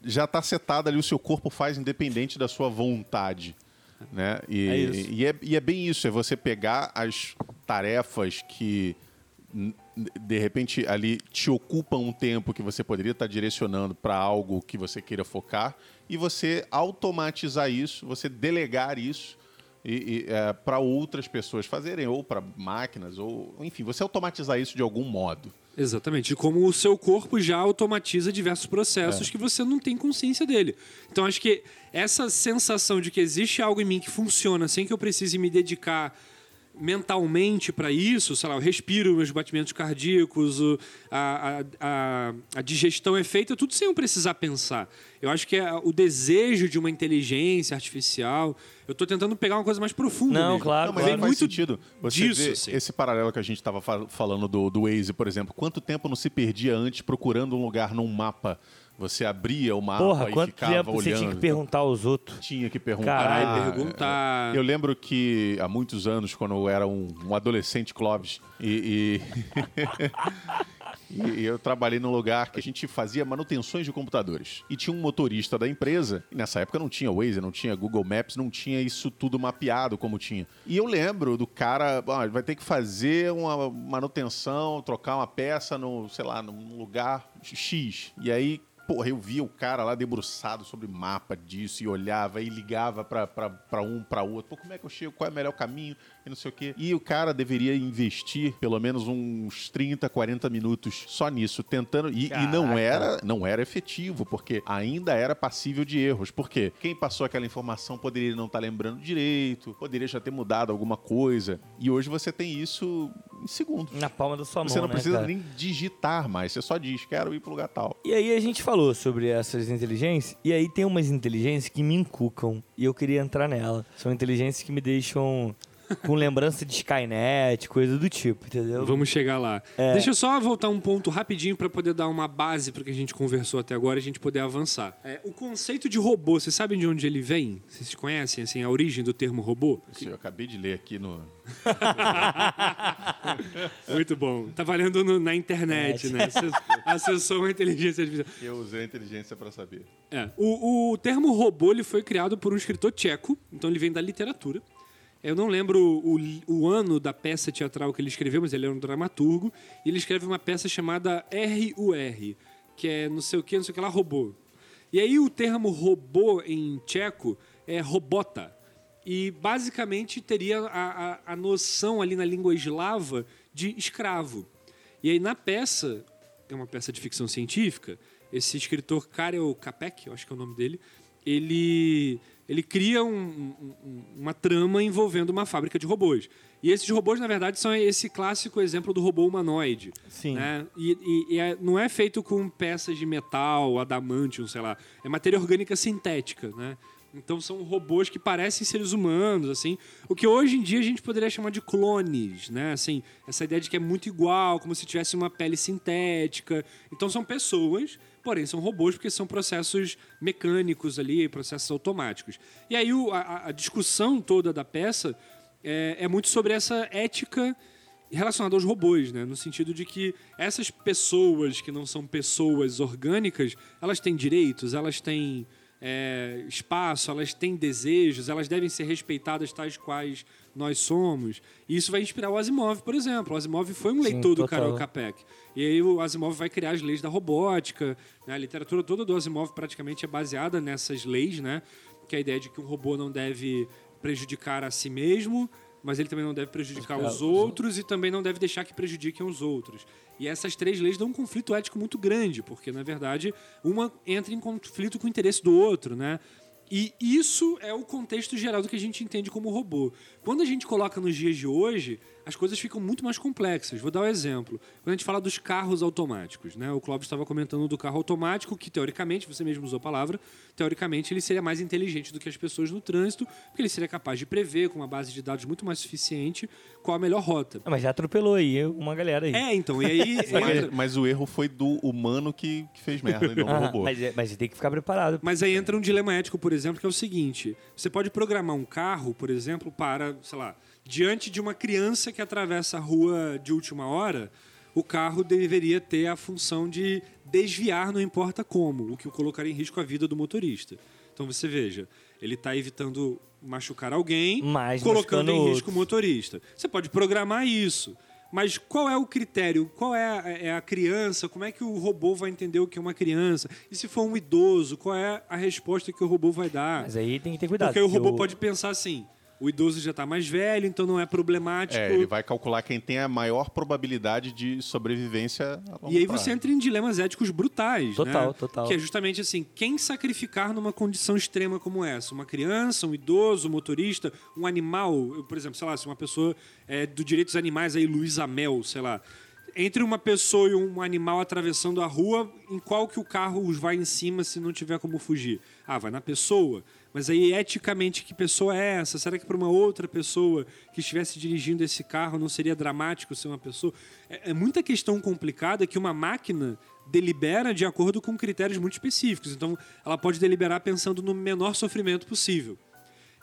C: já está setada ali, o seu corpo faz independente da sua vontade. Né? E,
E: É.
C: E, é, e é bem isso, é você pegar as tarefas que de repente ali te ocupam um tempo que você poderia estar direcionando para algo que você queira focar e você automatizar isso, você delegar isso e, para outras pessoas fazerem ou para máquinas ou enfim, você automatizar isso de algum modo.
B: Exatamente. E como o seu corpo já automatiza diversos processos que você não tem consciência dele. Então acho que essa sensação de que existe algo em mim que funciona sem que eu precise me dedicar mentalmente para isso, sei lá, eu respiro meus batimentos cardíacos, a, a, a, a digestão é feita, tudo sem eu precisar pensar. Eu acho que é o desejo de uma inteligência artificial. Eu estou tentando pegar uma coisa mais profunda.
E: Não,
B: mesmo.
E: claro,
C: Não, mas
B: Vem
C: faz
B: muito
C: sentido. Você
B: disso,
C: vê
B: assim.
C: esse paralelo que a gente estava falando do, do Waze, por exemplo. Quanto tempo não se perdia antes procurando um lugar num mapa Você abria o mapa
E: Porra,
C: e
E: quanto
C: ficava
E: tempo você
C: olhando.
E: tinha que perguntar aos outros?
C: Tinha que perguntar.
E: Caralho,
B: perguntar.
C: Eu lembro que há muitos anos, quando eu era um, um adolescente Clóvis, e, e- e eu trabalhei num lugar que a gente fazia manutenções de computadores. E tinha um motorista da empresa, e nessa época não tinha Waze, não tinha Google Maps, não tinha isso tudo mapeado como tinha. E eu lembro do cara, ah, vai ter que fazer uma manutenção, trocar uma peça no, sei lá, num lugar X. E aí Porra, eu via o cara lá debruçado sobre mapa disso e olhava e ligava pra um, pra outro. Pô, como é que eu chego? Qual é o melhor caminho? E não sei o quê. E o cara deveria investir pelo menos uns 30, 40 minutos só nisso, tentando. E, e não era não era efetivo, porque ainda era passível de erros. Por quê? Quem passou aquela informação poderia não estar lembrando direito, poderia já ter mudado alguma coisa. E hoje você tem isso em segundos.
E: Na palma da sua mão,
C: Você não
E: né,
C: precisa
E: cara?
C: nem digitar mais, você só diz, quero ir pro lugar tal.
E: E aí a gente falou sobre essas inteligências, e aí tem umas inteligências que me encucam, e eu queria entrar nela. São inteligências que me deixam com lembrança de Skynet, coisa do tipo, entendeu?
B: Vamos chegar lá.
E: É.
B: Deixa eu só voltar um ponto rapidinho para poder dar uma base para que a gente conversou até agora e a gente poder avançar. É, o conceito de robô, vocês sabem de onde ele vem? Vocês conhecem assim, a origem do termo robô?
C: Isso eu acabei de ler aqui no.
B: Muito bom. Tá valendo no- na internet, né? Acess- Acessou uma inteligência artificial.
C: Eu usei a inteligência para saber.
B: É. O, o termo robô ele foi criado por um escritor tcheco, então ele vem da literatura. Eu não lembro o, o ano da peça teatral que ele escreveu, mas ele era um dramaturgo. E ele escreve uma peça chamada RUR, que é não sei o que, não sei o que lá, robô. E aí o termo robô em tcheco é robota. E basicamente teria a, a, a noção ali na língua eslava de escravo. E aí na peça, é uma peça de ficção científica, esse escritor Karel Capek, eu acho que é o nome dele, ele, ele cria um- um- um- uma trama envolvendo uma fábrica de robôs. E esses robôs, na verdade, são esse clássico exemplo do robô humanoide.
E: Sim.
B: né? E, e- e é- não é feito com peças de metal, adamantium, sei lá. É matéria orgânica sintética, né? Então são robôs que parecem seres humanos, assim. O que hoje em dia a gente poderia chamar de clones, né? Assim, essa ideia de que é muito igual, como se tivesse uma pele sintética. Então são pessoas, porém são robôs porque são processos mecânicos ali, processos automáticos. E aí o- a, a discussão toda da peça é, é muito sobre essa ética relacionada aos robôs, né? No sentido de que essas pessoas que não são pessoas orgânicas, elas têm direitos, elas têm é, espaço, elas têm desejos, elas devem ser respeitadas tais quais nós somos. E isso vai inspirar o Asimov, por exemplo. O Asimov foi um
E: Sim,
B: leitor do
E: total.
B: Karel Capek. E aí o Asimov vai criar as leis da robótica. né? A literatura toda do Asimov praticamente é baseada nessas leis, né? Que é a ideia de que um robô não deve prejudicar a si mesmo, mas ele também não deve prejudicar os
E: os
B: outros e também não deve deixar que prejudiquem os outros. E essas três leis dão um conflito ético muito grande, porque, na verdade, uma entra em conflito com o interesse do outro, né? E isso é o contexto geral do que a gente entende como robô. Quando a gente coloca nos dias de hoje, as coisas ficam muito mais complexas. Vou dar um exemplo. Quando a gente fala dos carros automáticos, né? O Clóvis estava comentando do carro automático, que teoricamente, você mesmo usou a palavra, teoricamente ele seria mais inteligente do que as pessoas no trânsito, porque ele seria capaz de prever, com uma base de dados muito mais suficiente, qual a melhor rota.
E: Ah, Mas já atropelou aí uma galera aí.
B: É, então, e aí
C: Mas,
B: entra,
C: mas o erro foi do humano que, que fez merda e não do
E: Ah,
C: robô.
E: mas, é- mas tem que ficar preparado.
B: Mas aí entra um dilema ético, por exemplo, que é o seguinte: você pode programar um carro, por exemplo, para, sei lá, diante de uma criança que atravessa a rua de última hora, o carro deveria ter a função de desviar, não importa como, o que colocaria em risco a vida do motorista. Então você veja, ele está evitando machucar alguém,
E: Mas
B: colocando em risco o motorista. Você pode programar isso. Mas qual é o critério? Qual é a, é a criança? Como é que o robô vai entender o que é uma criança? E se for um idoso, qual é a resposta que o robô vai dar?
E: Mas aí tem que ter cuidado.
B: Porque o robô
E: o-
B: pode pensar assim: o idoso já está mais velho, então não é problemático.
C: É, ele vai calcular quem tem a maior probabilidade de sobrevivência a longo
B: E aí
C: prazo.
B: você entra em dilemas éticos brutais.
E: Total,
B: né?
E: total.
B: Que é justamente assim: quem sacrificar numa condição extrema como essa? Uma criança, um idoso, um motorista, um animal. Por exemplo, sei lá, se uma pessoa é, do direitos animais aí, Luísa Mel, sei lá. Entre uma pessoa e um animal atravessando a rua, em qual que o carro os vai em cima se não tiver como fugir? Ah, vai na pessoa. Mas aí, eticamente, que pessoa é essa? Será que para uma outra pessoa que estivesse dirigindo esse carro não seria dramático ser uma pessoa? É, é muita questão complicada que uma máquina delibera de acordo com critérios muito específicos. Então, ela pode deliberar pensando no menor sofrimento possível.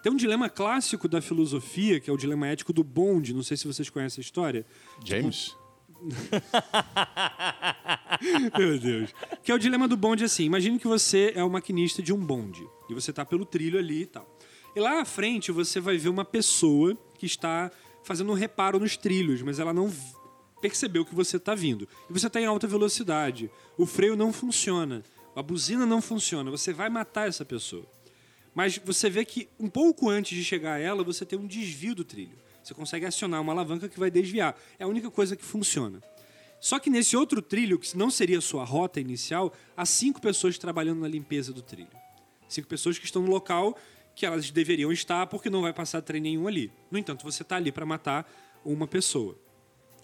B: Tem um dilema clássico da filosofia, que é o dilema ético do bonde. Não sei se vocês conhecem a história.
C: James?
B: Meu Deus. Que é o dilema do bonde assim. Imagine que você é o maquinista de um bonde. E você tá pelo trilho ali e tal. E lá à frente você vai ver uma pessoa que está fazendo um reparo nos trilhos, mas ela não percebeu que você está vindo. E você está em alta velocidade. O freio não funciona. A buzina não funciona. Você vai matar essa pessoa. Mas você vê que um pouco antes de chegar a ela, você tem um desvio do trilho. Você consegue acionar uma alavanca que vai desviar. É a única coisa que funciona. Só que nesse outro trilho, que não seria a sua rota inicial, há cinco pessoas trabalhando na limpeza do trilho. Cinco pessoas que estão no local que elas deveriam estar porque não vai passar trem nenhum ali. No entanto, você está ali para matar uma pessoa.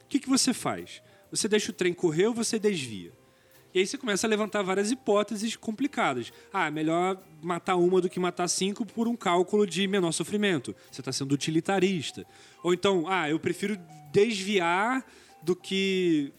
B: O que, que você faz? Você deixa o trem correr ou você desvia? E aí você começa a levantar várias hipóteses complicadas. Ah, é melhor matar uma do que matar cinco por um cálculo de menor sofrimento. Você está sendo utilitarista. Ou então, ah, eu prefiro desviar do que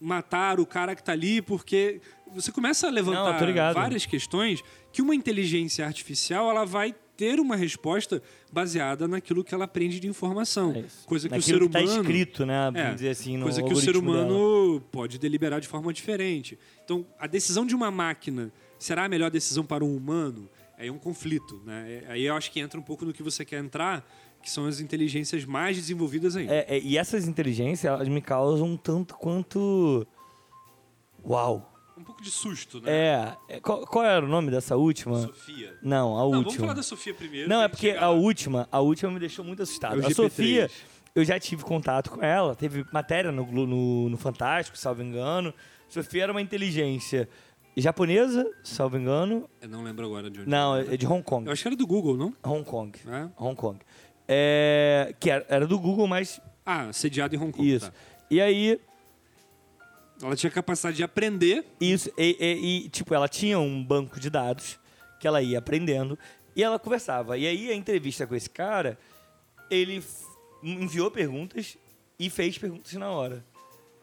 B: matar o cara que está ali, porque você começa a
E: Não,
B: levantar
E: ligado.
B: várias questões que uma inteligência artificial ela vai ter uma resposta baseada naquilo que ela aprende de informação.
E: É.
B: Coisa que
E: Naquilo
B: o ser
E: tá
B: humano
E: escrito, né?
B: é,
E: dizer assim, no
B: coisa que o ser
E: algoritmo dela.
B: humano pode deliberar de forma diferente. Então, a decisão de uma máquina será a melhor decisão para um humano? Aí é um conflito, né? É- Aí eu acho que entra um pouco no que você quer entrar, que são as inteligências mais desenvolvidas ainda.
E: É, é, e essas inteligências, elas me causam um tanto quanto. Uau!
B: Um pouco de susto, né?
E: É. é, Qual, qual era o nome dessa última?
B: Sofia.
E: Não, a
B: Não,
E: última.
B: vamos falar da Sofia primeiro.
E: Não, é
B: gente
E: porque
B: chegar
E: a última, a última me deixou muito assustado.
B: É o
E: a
B: GP3.
E: Sofia, eu já tive contato com ela, teve matéria no, no, no Fantástico, salvo engano. Sofia era uma inteligência japonesa, salvo engano.
B: Eu não lembro agora de onde.
E: Não,
B: era.
E: é de Hong Kong.
B: Eu acho que era do Google, não?
E: Hong Kong.
B: É?
E: Hong Kong. É, que era, era do Google, mas
B: Ah, sediado em Hong Kong.
E: isso.
B: tá.
E: E aí,
B: Ela tinha capacidade de aprender.
E: Isso, e, e- e, tipo, ela tinha um banco de dados que ela ia aprendendo e ela conversava. E aí, a entrevista com esse cara, ele enviou perguntas e fez perguntas na hora.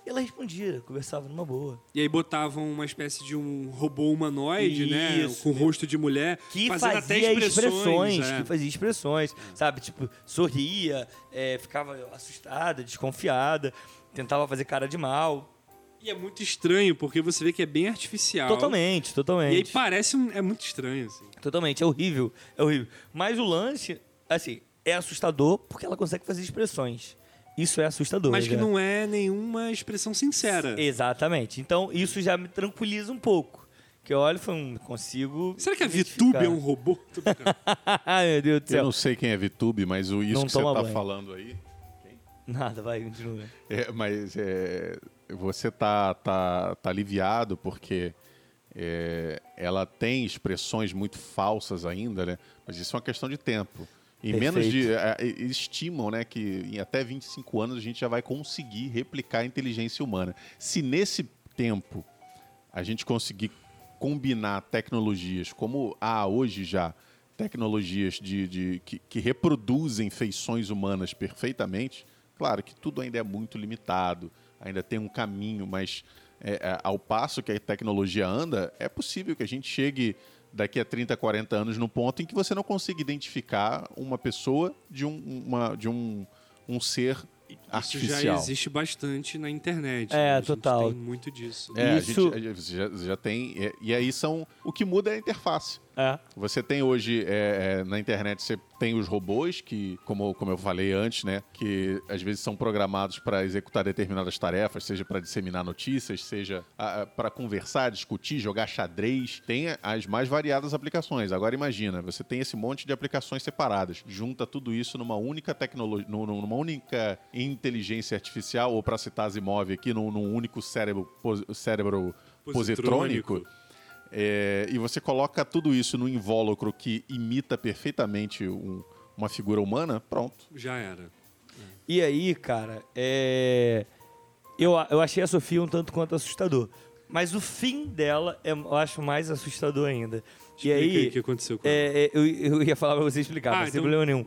E: E ela respondia, conversava numa boa.
B: E aí botavam uma espécie de um robô humanoide, né?
E: Isso.
B: Com rosto de mulher.
E: Que fazia
B: até expressões.
E: expressões,
B: é.
E: que fazia expressões, sabe? Tipo, sorria, é, ficava assustada, desconfiada, tentava fazer cara de mal.
B: E é muito estranho, porque você vê que é bem artificial.
E: Totalmente,
B: E aí
E: totalmente.
B: parece um, é muito estranho, assim.
E: Totalmente, é horrível, é horrível. Mas o lance, assim, é assustador porque ela consegue fazer expressões. Isso é assustador.
B: Mas que
E: já.
B: não é nenhuma expressão sincera.
E: Exatamente. Então, isso já me tranquiliza um pouco. Que eu olho e falo, hum, consigo.
B: Será que a. VTube é um robô?
E: Ai, meu Deus do
C: Eu
E: céu.
C: não sei quem é VTube, mas o isso
E: Não
C: que você tá
E: banho.
C: falando aí.
E: Nada, vai, continua.
C: É, mas é, você tá, tá, tá aliviado porque é, ela tem expressões muito falsas ainda, né? Mas isso é uma questão de tempo. Em
E: Perfeito.
C: menos de. é, estimam né, que em até 25 anos a gente já vai conseguir replicar a inteligência humana. Se nesse tempo a gente conseguir combinar tecnologias como há hoje já tecnologias de, de- que, que reproduzem feições humanas perfeitamente, claro que tudo ainda é muito limitado, ainda tem um caminho, mas é, é, ao passo que a tecnologia anda, é possível que a gente chegue daqui a 30, 40 anos no ponto em que você não consiga identificar uma pessoa de um, uma, de um, um ser
B: Isso
C: artificial.
B: já existe bastante na internet.
E: É,
B: né? A gente
E: total.
B: Tem muito disso.
C: É, a
E: Isso-
C: gente, a gente já, já tem. é, E aí são. O que muda é a interface.
E: É.
C: Você tem hoje é, é, na internet, você tem os robôs que, como, como eu falei antes, né? Que às vezes são programados para executar determinadas tarefas, seja para disseminar notícias, seja para conversar, discutir, jogar xadrez. Tem as mais variadas aplicações. Agora imagina, você tem esse monte de aplicações separadas. Junta tudo isso numa única tecnologia, numa única inteligência artificial, ou para citar Asimov aqui, num, num único cérebro, pos- cérebro
B: Positrônico.
C: positrônico. É, e você coloca tudo isso num invólucro que imita perfeitamente um- uma figura humana, pronto.
B: Já era.
E: E aí, cara, é... eu, eu achei a Sofia um tanto quanto assustador. Mas o fim dela é, eu acho mais assustador ainda. E aí,
B: o que aconteceu com ela.
E: é, é, eu, eu ia falar pra você explicar,
B: Ah,
E: mas sem
B: então-
E: problema nenhum.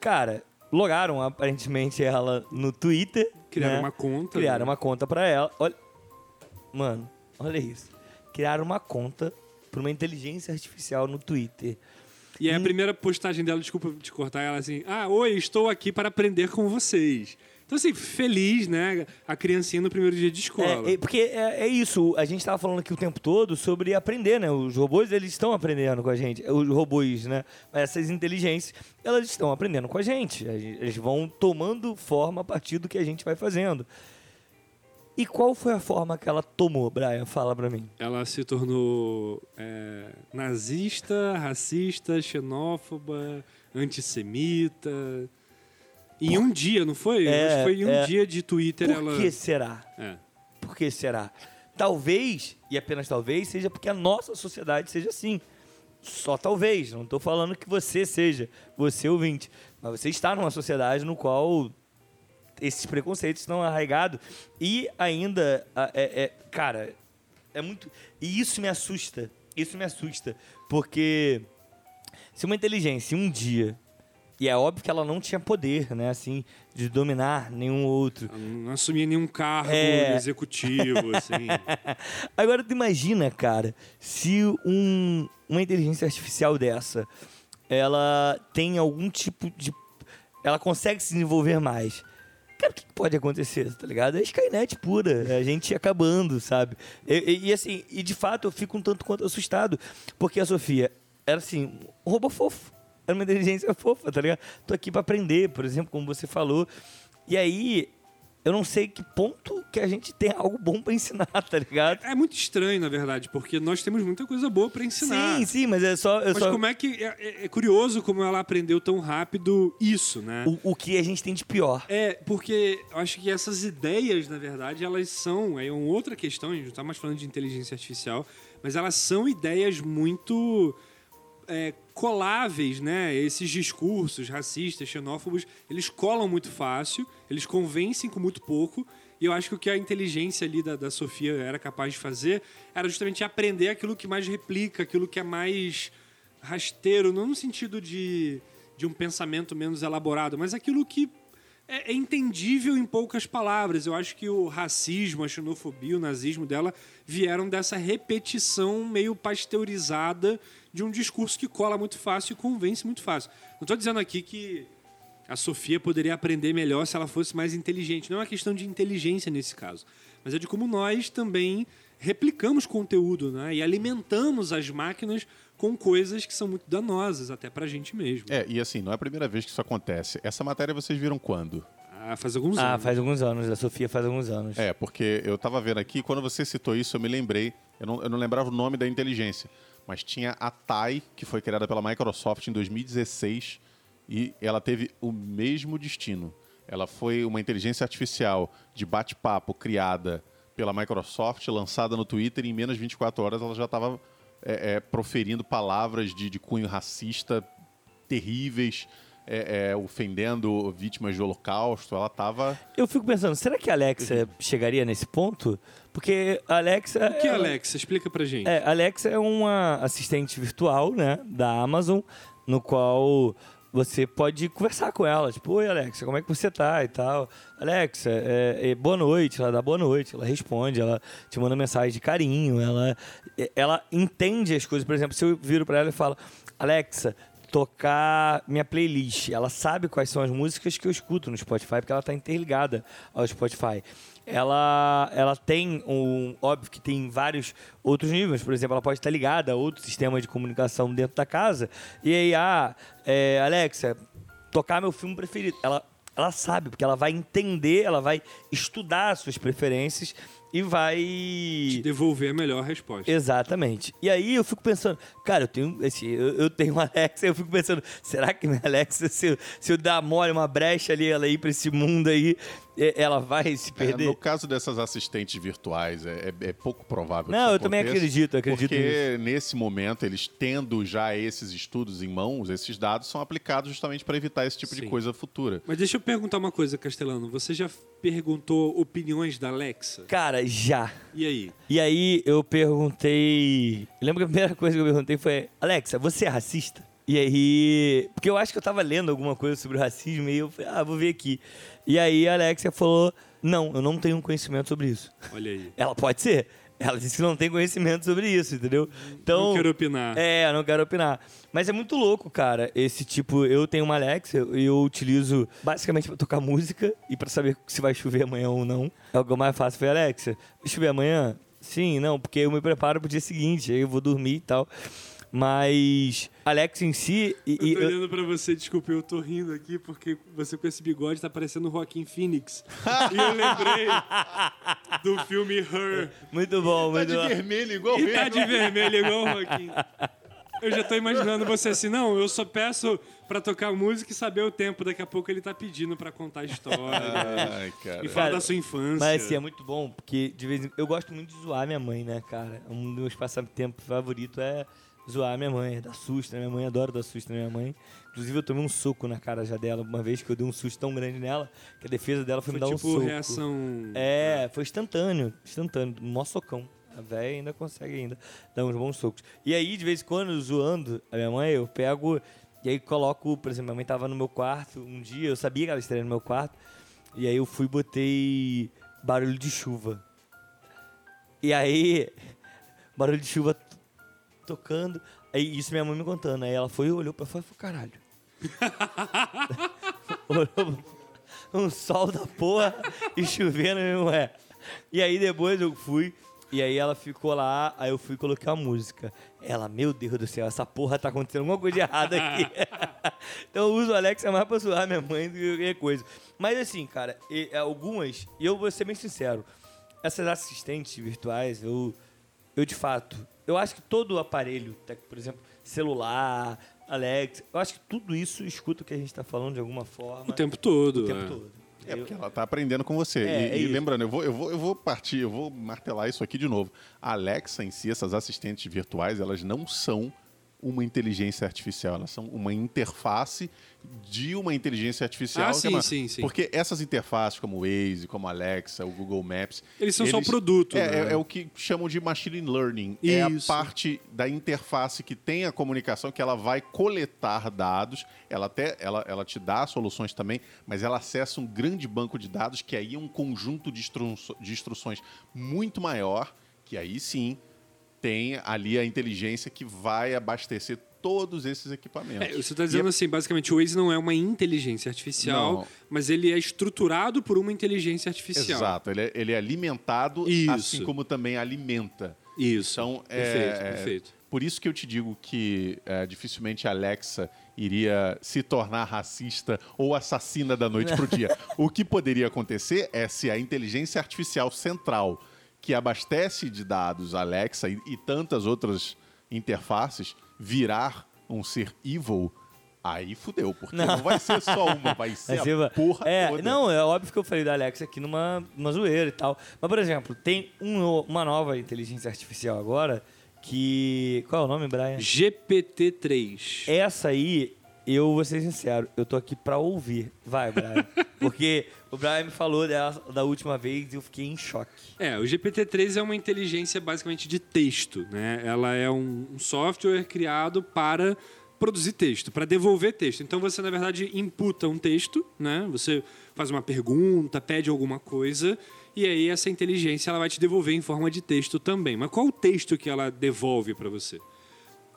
E: Cara, logaram aparentemente ela no Twitter.
B: Criaram
E: né?
B: uma conta.
E: Criaram
B: né?
E: uma conta pra ela. Olha. Mano, olha isso. Criaram uma conta pra uma inteligência artificial no Twitter.
B: E aí a primeira postagem dela, desculpa te cortar, ela assim, ah, oi, estou aqui para aprender com vocês. Então, assim, feliz, né? A criancinha no primeiro dia de escola.
E: É, é, porque é, é isso, a gente estava falando aqui o tempo todo sobre aprender, né? Os robôs, eles estão aprendendo com a gente. Os robôs, né? Essas inteligências, elas estão aprendendo com a gente. Eles vão tomando forma a partir do que a gente vai fazendo. E qual foi a forma que ela tomou, Brian? Fala pra mim.
B: Ela se tornou é, nazista, racista, xenófoba, antissemita. Em um dia, não foi?
E: É,
B: Acho que foi em um
E: é.
B: dia de Twitter
E: Por
B: ela.
E: que será?
B: É.
E: Por que será? Talvez, e apenas talvez, seja porque a nossa sociedade seja assim. Só talvez. Não estou falando que você seja, você ouvinte. Mas você está numa sociedade no qual esses preconceitos estão arraigados. E ainda, é, é- cara, é muito. E isso me assusta. Isso me assusta. Porque se uma inteligência um dia. E é óbvio que ela não tinha poder, né? Assim, de dominar nenhum outro.
B: Ela não assumia nenhum cargo
E: É.
B: executivo, assim.
E: Agora tu imagina, cara, se um- uma inteligência artificial dessa, ela tem algum tipo de... Ela consegue se desenvolver mais. Cara, o que pode acontecer, tá ligado? É Skynet pura, é a gente acabando, sabe? E, e- e, assim, e de fato eu fico um tanto quanto assustado, porque a Sofia era assim, um robô fofo. Era uma inteligência fofa, tá ligado? Tô aqui pra aprender, por exemplo, como você falou. E aí, eu não sei que ponto que a gente tem algo bom pra ensinar, tá ligado?
B: É muito estranho, na verdade, porque nós temos muita coisa boa pra ensinar.
E: Sim, sim, mas é só. É,
B: Mas
E: só
B: como é que. É, é- é curioso como ela aprendeu tão rápido isso, né?
E: o, o que a gente tem de pior.
B: É, porque eu acho que essas ideias, na verdade, elas são. É uma outra questão, a gente não tá mais falando de inteligência artificial, mas elas são ideias muito é, coláveis, né? Esses discursos racistas, xenófobos, eles colam muito fácil, eles convencem com muito pouco. E eu acho que o que a inteligência ali da, da Sofia era capaz de fazer era justamente aprender aquilo que mais replica, aquilo que é mais rasteiro, não no sentido de, de um pensamento menos elaborado, mas aquilo que é, é entendível em poucas palavras. Eu acho que o racismo, a xenofobia, o nazismo dela vieram dessa repetição meio pasteurizada de um discurso que cola muito fácil e convence muito fácil. Não estou dizendo aqui que a Sofia poderia aprender melhor se ela fosse mais inteligente. Não é uma questão de inteligência nesse caso, mas é de como nós também replicamos conteúdo né? e alimentamos as máquinas com coisas que são muito danosas, até pra gente mesmo.
C: É, e assim, não é a primeira vez que isso acontece. Essa matéria vocês viram quando?
B: Ah, faz alguns
E: Ah,
B: anos.
E: faz alguns anos. A Sofia faz alguns anos.
C: É, porque eu tava vendo aqui, quando você citou isso, eu me lembrei, eu não, eu não lembrava o nome da inteligência, mas tinha a TAI, que foi criada pela Microsoft em 2016, e ela teve o mesmo destino. Ela foi uma inteligência artificial de bate-papo criada pela Microsoft, lançada no Twitter, e em menos de 24 horas ela já estava proferindo palavras de, de cunho racista terríveis, é, é, ofendendo vítimas do holocausto. Ela estava...
E: Eu fico pensando, será que a Alexa chegaria nesse ponto? Porque a Alexa.
B: O que,
E: ela-
B: Alexa? Explica pra gente.
E: É, a Alexa é uma assistente virtual, né, da Amazon, no qual você pode conversar com ela, tipo, oi Alexa, como é que você tá e tal. Alexa, é, é, boa noite, ela dá boa noite, ela responde, ela te manda mensagem de carinho, ela, é, ela entende as coisas. Por exemplo, se eu viro pra ela e falo, Alexa, tocar minha playlist. Ela sabe quais são as músicas que eu escuto no Spotify, porque ela está interligada ao Spotify. Ela, ela tem um. Óbvio que tem vários outros níveis. Por exemplo, ela pode estar ligada a outro sistema de comunicação dentro da casa. E aí, ah, é, Alexa, tocar meu filme preferido. Ela, ela sabe, porque ela vai entender, ela vai estudar as suas preferências e vai.
B: Te devolver a melhor resposta.
E: Exatamente. E aí eu fico pensando, cara, eu tenho esse, eu, eu tenho Alexa, eu fico pensando, será que minha Alexa, se eu, se eu dar mole uma brecha ali, ela ir pra esse mundo aí, ela vai se
C: É,
E: perder?
C: no caso dessas assistentes virtuais, é, é- é pouco provável que
E: Não,
C: isso
E: eu também acredito, acredito
C: Porque nesse momento, eles tendo já esses estudos em mãos, esses dados são aplicados justamente para evitar esse tipo de
B: Sim.
C: coisa futura.
B: Mas deixa eu perguntar uma coisa, Castelano. Você já perguntou opiniões da Alexa?
E: Cara, já.
B: E aí?
E: E aí eu perguntei. Lembro que a primeira coisa que eu perguntei foi: Alexa, você é racista? E aí. Porque eu acho que eu tava lendo alguma coisa sobre racismo e eu falei, ah, vou ver aqui. E aí a Alexia falou: Não, eu não tenho conhecimento sobre isso.
B: Olha aí.
E: Ela pode ser. Ela disse que não tem conhecimento sobre isso, entendeu? Então,
B: Não quero opinar.
E: É, não quero opinar. Mas é muito louco, cara. Esse tipo, eu tenho uma Alexa e eu utilizo basicamente pra tocar música e pra saber se vai chover amanhã ou não. É o que eu mais faço foi Alexa. Chover amanhã? Sim, não, porque eu me preparo pro dia seguinte, aí eu vou dormir e tal. Mas Alexa em si. E, e
B: Eu tô
E: eu-
B: olhando pra você, desculpa, eu tô rindo aqui porque você com esse bigode tá parecendo o Joaquim Phoenix. e eu lembrei do filme Her.
E: muito bom,
C: Tá
E: muito
C: de
E: bom.
C: vermelho igual
B: E tá
C: eu.
B: de vermelho igual o Joaquim. Eu já tô imaginando você assim, não, eu só peço pra tocar música e saber o tempo. Daqui a pouco ele tá pedindo pra contar a história.
C: Ai, cara.
B: e falar
E: Cara,
B: da sua infância.
E: Mas assim, é muito bom, porque de vez em eu gosto muito de zoar minha mãe, né, cara? Um dos meus passatempos favoritos é zoar minha mãe, dar susto, né? Minha mãe adora dar susto na minha mãe. Inclusive, eu tomei um soco na cara já dela uma vez que eu dei um susto tão grande nela que a defesa dela foi,
B: Foi
E: me dar
B: tipo
E: um soco.
B: reação.
E: É, foi instantâneo, instantâneo, mó socão. A véia ainda consegue ainda dar uns bons socos. E aí, de vez em quando, zoando a minha mãe, eu pego e aí coloco, por exemplo, minha mãe tava no meu quarto um dia, eu sabia que ela estaria no meu quarto, e aí eu fui e botei barulho de chuva. E aí, barulho de chuva tocando, aí isso minha mãe me contando. Aí ela foi olhou pra fora e falou, caralho. olhou um sol da porra e chovendo mesmo é. E aí depois eu fui, e aí ela ficou lá, aí eu fui coloquei a música. Ela, meu Deus do céu, essa porra tá acontecendo alguma coisa de errada aqui. então eu uso o Alexa mais pra zoar minha mãe do que qualquer coisa. Mas assim, cara, e- algumas, e eu vou ser bem sincero, essas assistentes virtuais, eu, eu de fato, eu acho que todo aparelho, por exemplo, celular, Alexa, eu acho que tudo isso escuta o que a gente tá falando de alguma forma.
B: O tempo todo.
E: o tempo
B: é.
E: todo.
C: É
E: Eu-
C: porque ela tá aprendendo com você.
E: É,
C: e
E: é
C: e lembrando, eu vou, eu, vou, eu vou partir, eu vou martelar isso aqui de novo. A Alexa em si, essas assistentes virtuais, elas não são uma inteligência artificial, elas são uma interface de uma inteligência artificial.
B: Ah,
C: é
B: sim,
C: uma-
B: sim, sim.
C: Porque essas interfaces, como o Waze, como a Alexa, o Google Maps...
B: Eles são só produto,
C: É,
B: né?
C: é- é o que chamam de machine learning. É a
B: Isso.
C: parte da interface que tem a comunicação, que ela vai coletar dados, ela até ela, ela te dá soluções também, mas ela acessa um grande banco de dados, que aí é um conjunto de, instru de instruções muito maior, que aí sim tem ali a inteligência que vai abastecer todos esses equipamentos.
B: É, você está
C: E
B: dizendo
C: é-
B: assim, basicamente, o Waze não é uma inteligência artificial,
C: Não.
B: mas ele é estruturado por uma inteligência artificial.
C: Exato, ele é, ele é alimentado,
B: Isso.
C: assim como também alimenta.
B: Isso.
C: Então,
B: perfeito,
C: é,
B: perfeito.
C: Por isso que eu te digo que é, dificilmente a Alexa iria se tornar racista ou assassina da noite pro dia. O que poderia acontecer é se a inteligência artificial central que abastece de dados a Alexa e, e tantas outras interfaces virar um ser evil, aí fudeu, porque não,
E: Não.
C: vai ser só uma, vai ser
E: Mas
C: a porra
E: é,
C: toda.
E: Não, é óbvio que eu falei da Alexa aqui numa, numa zoeira e tal. Mas, por exemplo, tem um uma nova inteligência artificial agora que. Qual é o nome, Brian?
B: GPT-3.
E: Essa aí, eu vou ser sincero, eu tô aqui pra ouvir. Vai, Brian. Porque o Brian me falou dela da última vez e eu fiquei em choque.
B: É, o GPT-3 é uma inteligência basicamente de texto, né? Ela é um, um software criado para produzir texto, para devolver texto. Então você, na verdade, imputa um texto, né? Você faz uma pergunta, pede alguma coisa, e aí essa inteligência ela vai te devolver em forma de texto também. Mas qual o texto que ela devolve para você?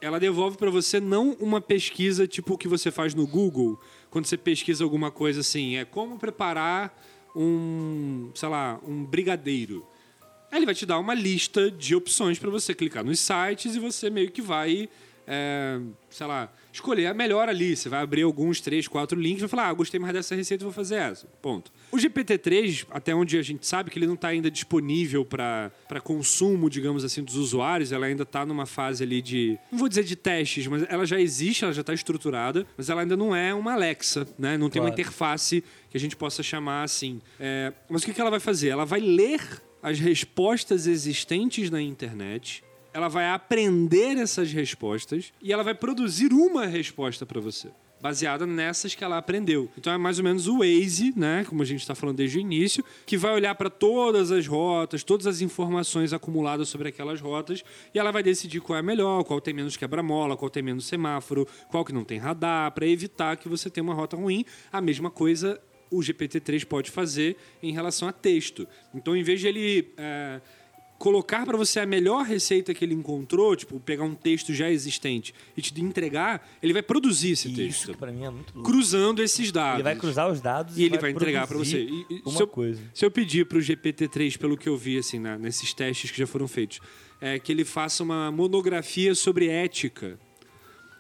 B: Ela devolve para você não uma pesquisa tipo o que você faz no Google, quando você pesquisa alguma coisa assim, é como preparar um, sei lá, um brigadeiro. Aí ele vai te dar uma lista de opções para você clicar nos sites e você meio que vai, é, sei lá, escolher a melhor ali. Você vai abrir alguns, três, quatro links e vai falar, ah, gostei mais dessa receita, vou fazer essa. Ponto. O GPT-3, até onde a gente sabe que ele não está ainda disponível para consumo, digamos assim, dos usuários, ela ainda está numa fase ali de, não vou dizer de testes, mas ela já existe, ela já está estruturada, mas ela ainda não é uma Alexa, né? Não tem uma
E: Claro.
B: interface que a gente possa chamar assim. É, mas o que que ela vai fazer? Ela vai ler as respostas existentes na internet, ela vai aprender essas respostas e ela vai produzir uma resposta para você. baseada nessas que ela aprendeu. Então é mais ou menos o Waze, né, como a gente está falando desde o início, que vai olhar para todas as rotas, todas as informações acumuladas sobre aquelas rotas e ela vai decidir qual é melhor, qual tem menos quebra-mola, qual tem menos semáforo, qual que não tem radar, para evitar que você tenha uma rota ruim. A mesma coisa o GPT-3 pode fazer em relação a texto. Então, em vez de ele é, colocar para você a melhor receita que ele encontrou, tipo, pegar um texto já existente e te entregar, ele vai produzir esse
E: Isso
B: texto.
E: que pra mim é muito louco.
B: Cruzando esses dados.
E: Ele vai cruzar os dados
B: E ele vai entregar para você. E- e
E: uma
B: se eu-
E: coisa.
B: Se eu pedir para o GPT-3, pelo que eu vi assim, na- nesses testes que já foram feitos, é que ele faça uma monografia sobre ética.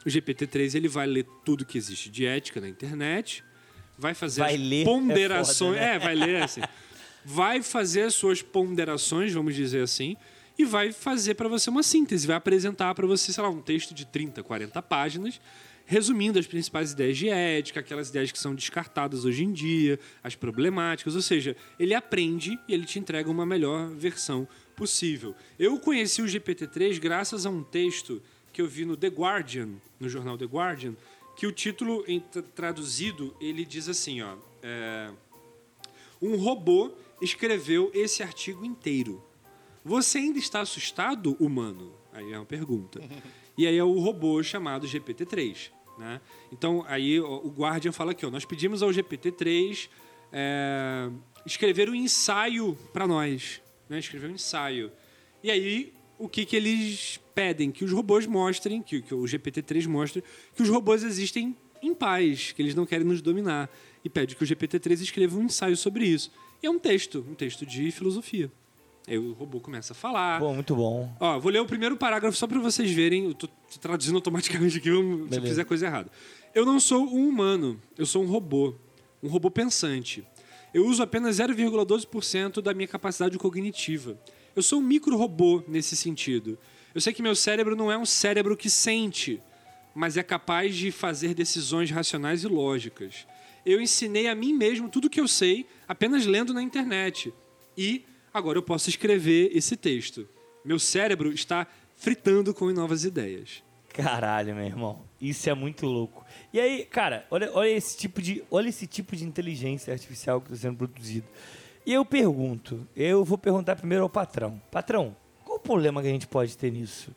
B: O GPT-3 ele vai ler tudo que existe de ética na internet, vai fazer
E: Vai ler é
B: ponderações.
E: foda, né?
B: É, vai ler assim. vai fazer as suas ponderações, vamos dizer assim, e vai fazer para você uma síntese, vai apresentar para você, sei lá, um texto de 30, 40 páginas, resumindo as principais ideias de ética, aquelas ideias que são descartadas hoje em dia, as problemáticas, ou seja, ele aprende e ele te entrega uma melhor versão possível. Eu conheci o GPT-3 graças a um texto que eu vi no The Guardian, no jornal The Guardian, que o título traduzido ele diz assim, ó, é, um robô escreveu esse artigo inteiro. Você ainda está assustado, humano? Aí é uma pergunta. E aí é o robô chamado GPT-3. Né? Então, aí o Guardian fala aqui, ó, nós pedimos ao GPT-3 é, escrever um ensaio para nós. Né? Escrever um ensaio. E aí, o que, que eles pedem? Que os robôs mostrem, que, que o GPT-3 mostre, que os robôs existem em paz, que eles não querem nos dominar. E pede que o GPT-3 escreva um ensaio sobre isso. E é um texto, um texto de filosofia. Aí o robô começa a falar.
E: Pô, muito bom.
B: Ó, vou ler o primeiro parágrafo só para vocês verem. Eu tô traduzindo automaticamente aqui vamos- se eu
E: Beleza.
B: fizer coisa errada. Eu não sou um humano, eu sou um robô. Um robô pensante. Eu uso apenas 0,12% da minha capacidade cognitiva. Eu sou um micro-robô nesse sentido. Eu sei que meu cérebro não é um cérebro que sente, mas é capaz de fazer decisões racionais e lógicas. Eu ensinei a mim mesmo tudo o que eu sei apenas lendo na internet. E agora eu posso escrever esse texto. Meu cérebro está fritando com novas ideias.
E: Caralho, meu irmão. Isso é muito louco. E aí, cara, olha, olha esse tipo de, olha esse tipo de inteligência artificial que está sendo produzido. E eu pergunto, eu vou perguntar primeiro ao patrão. Patrão, qual o problema que a gente pode ter nisso?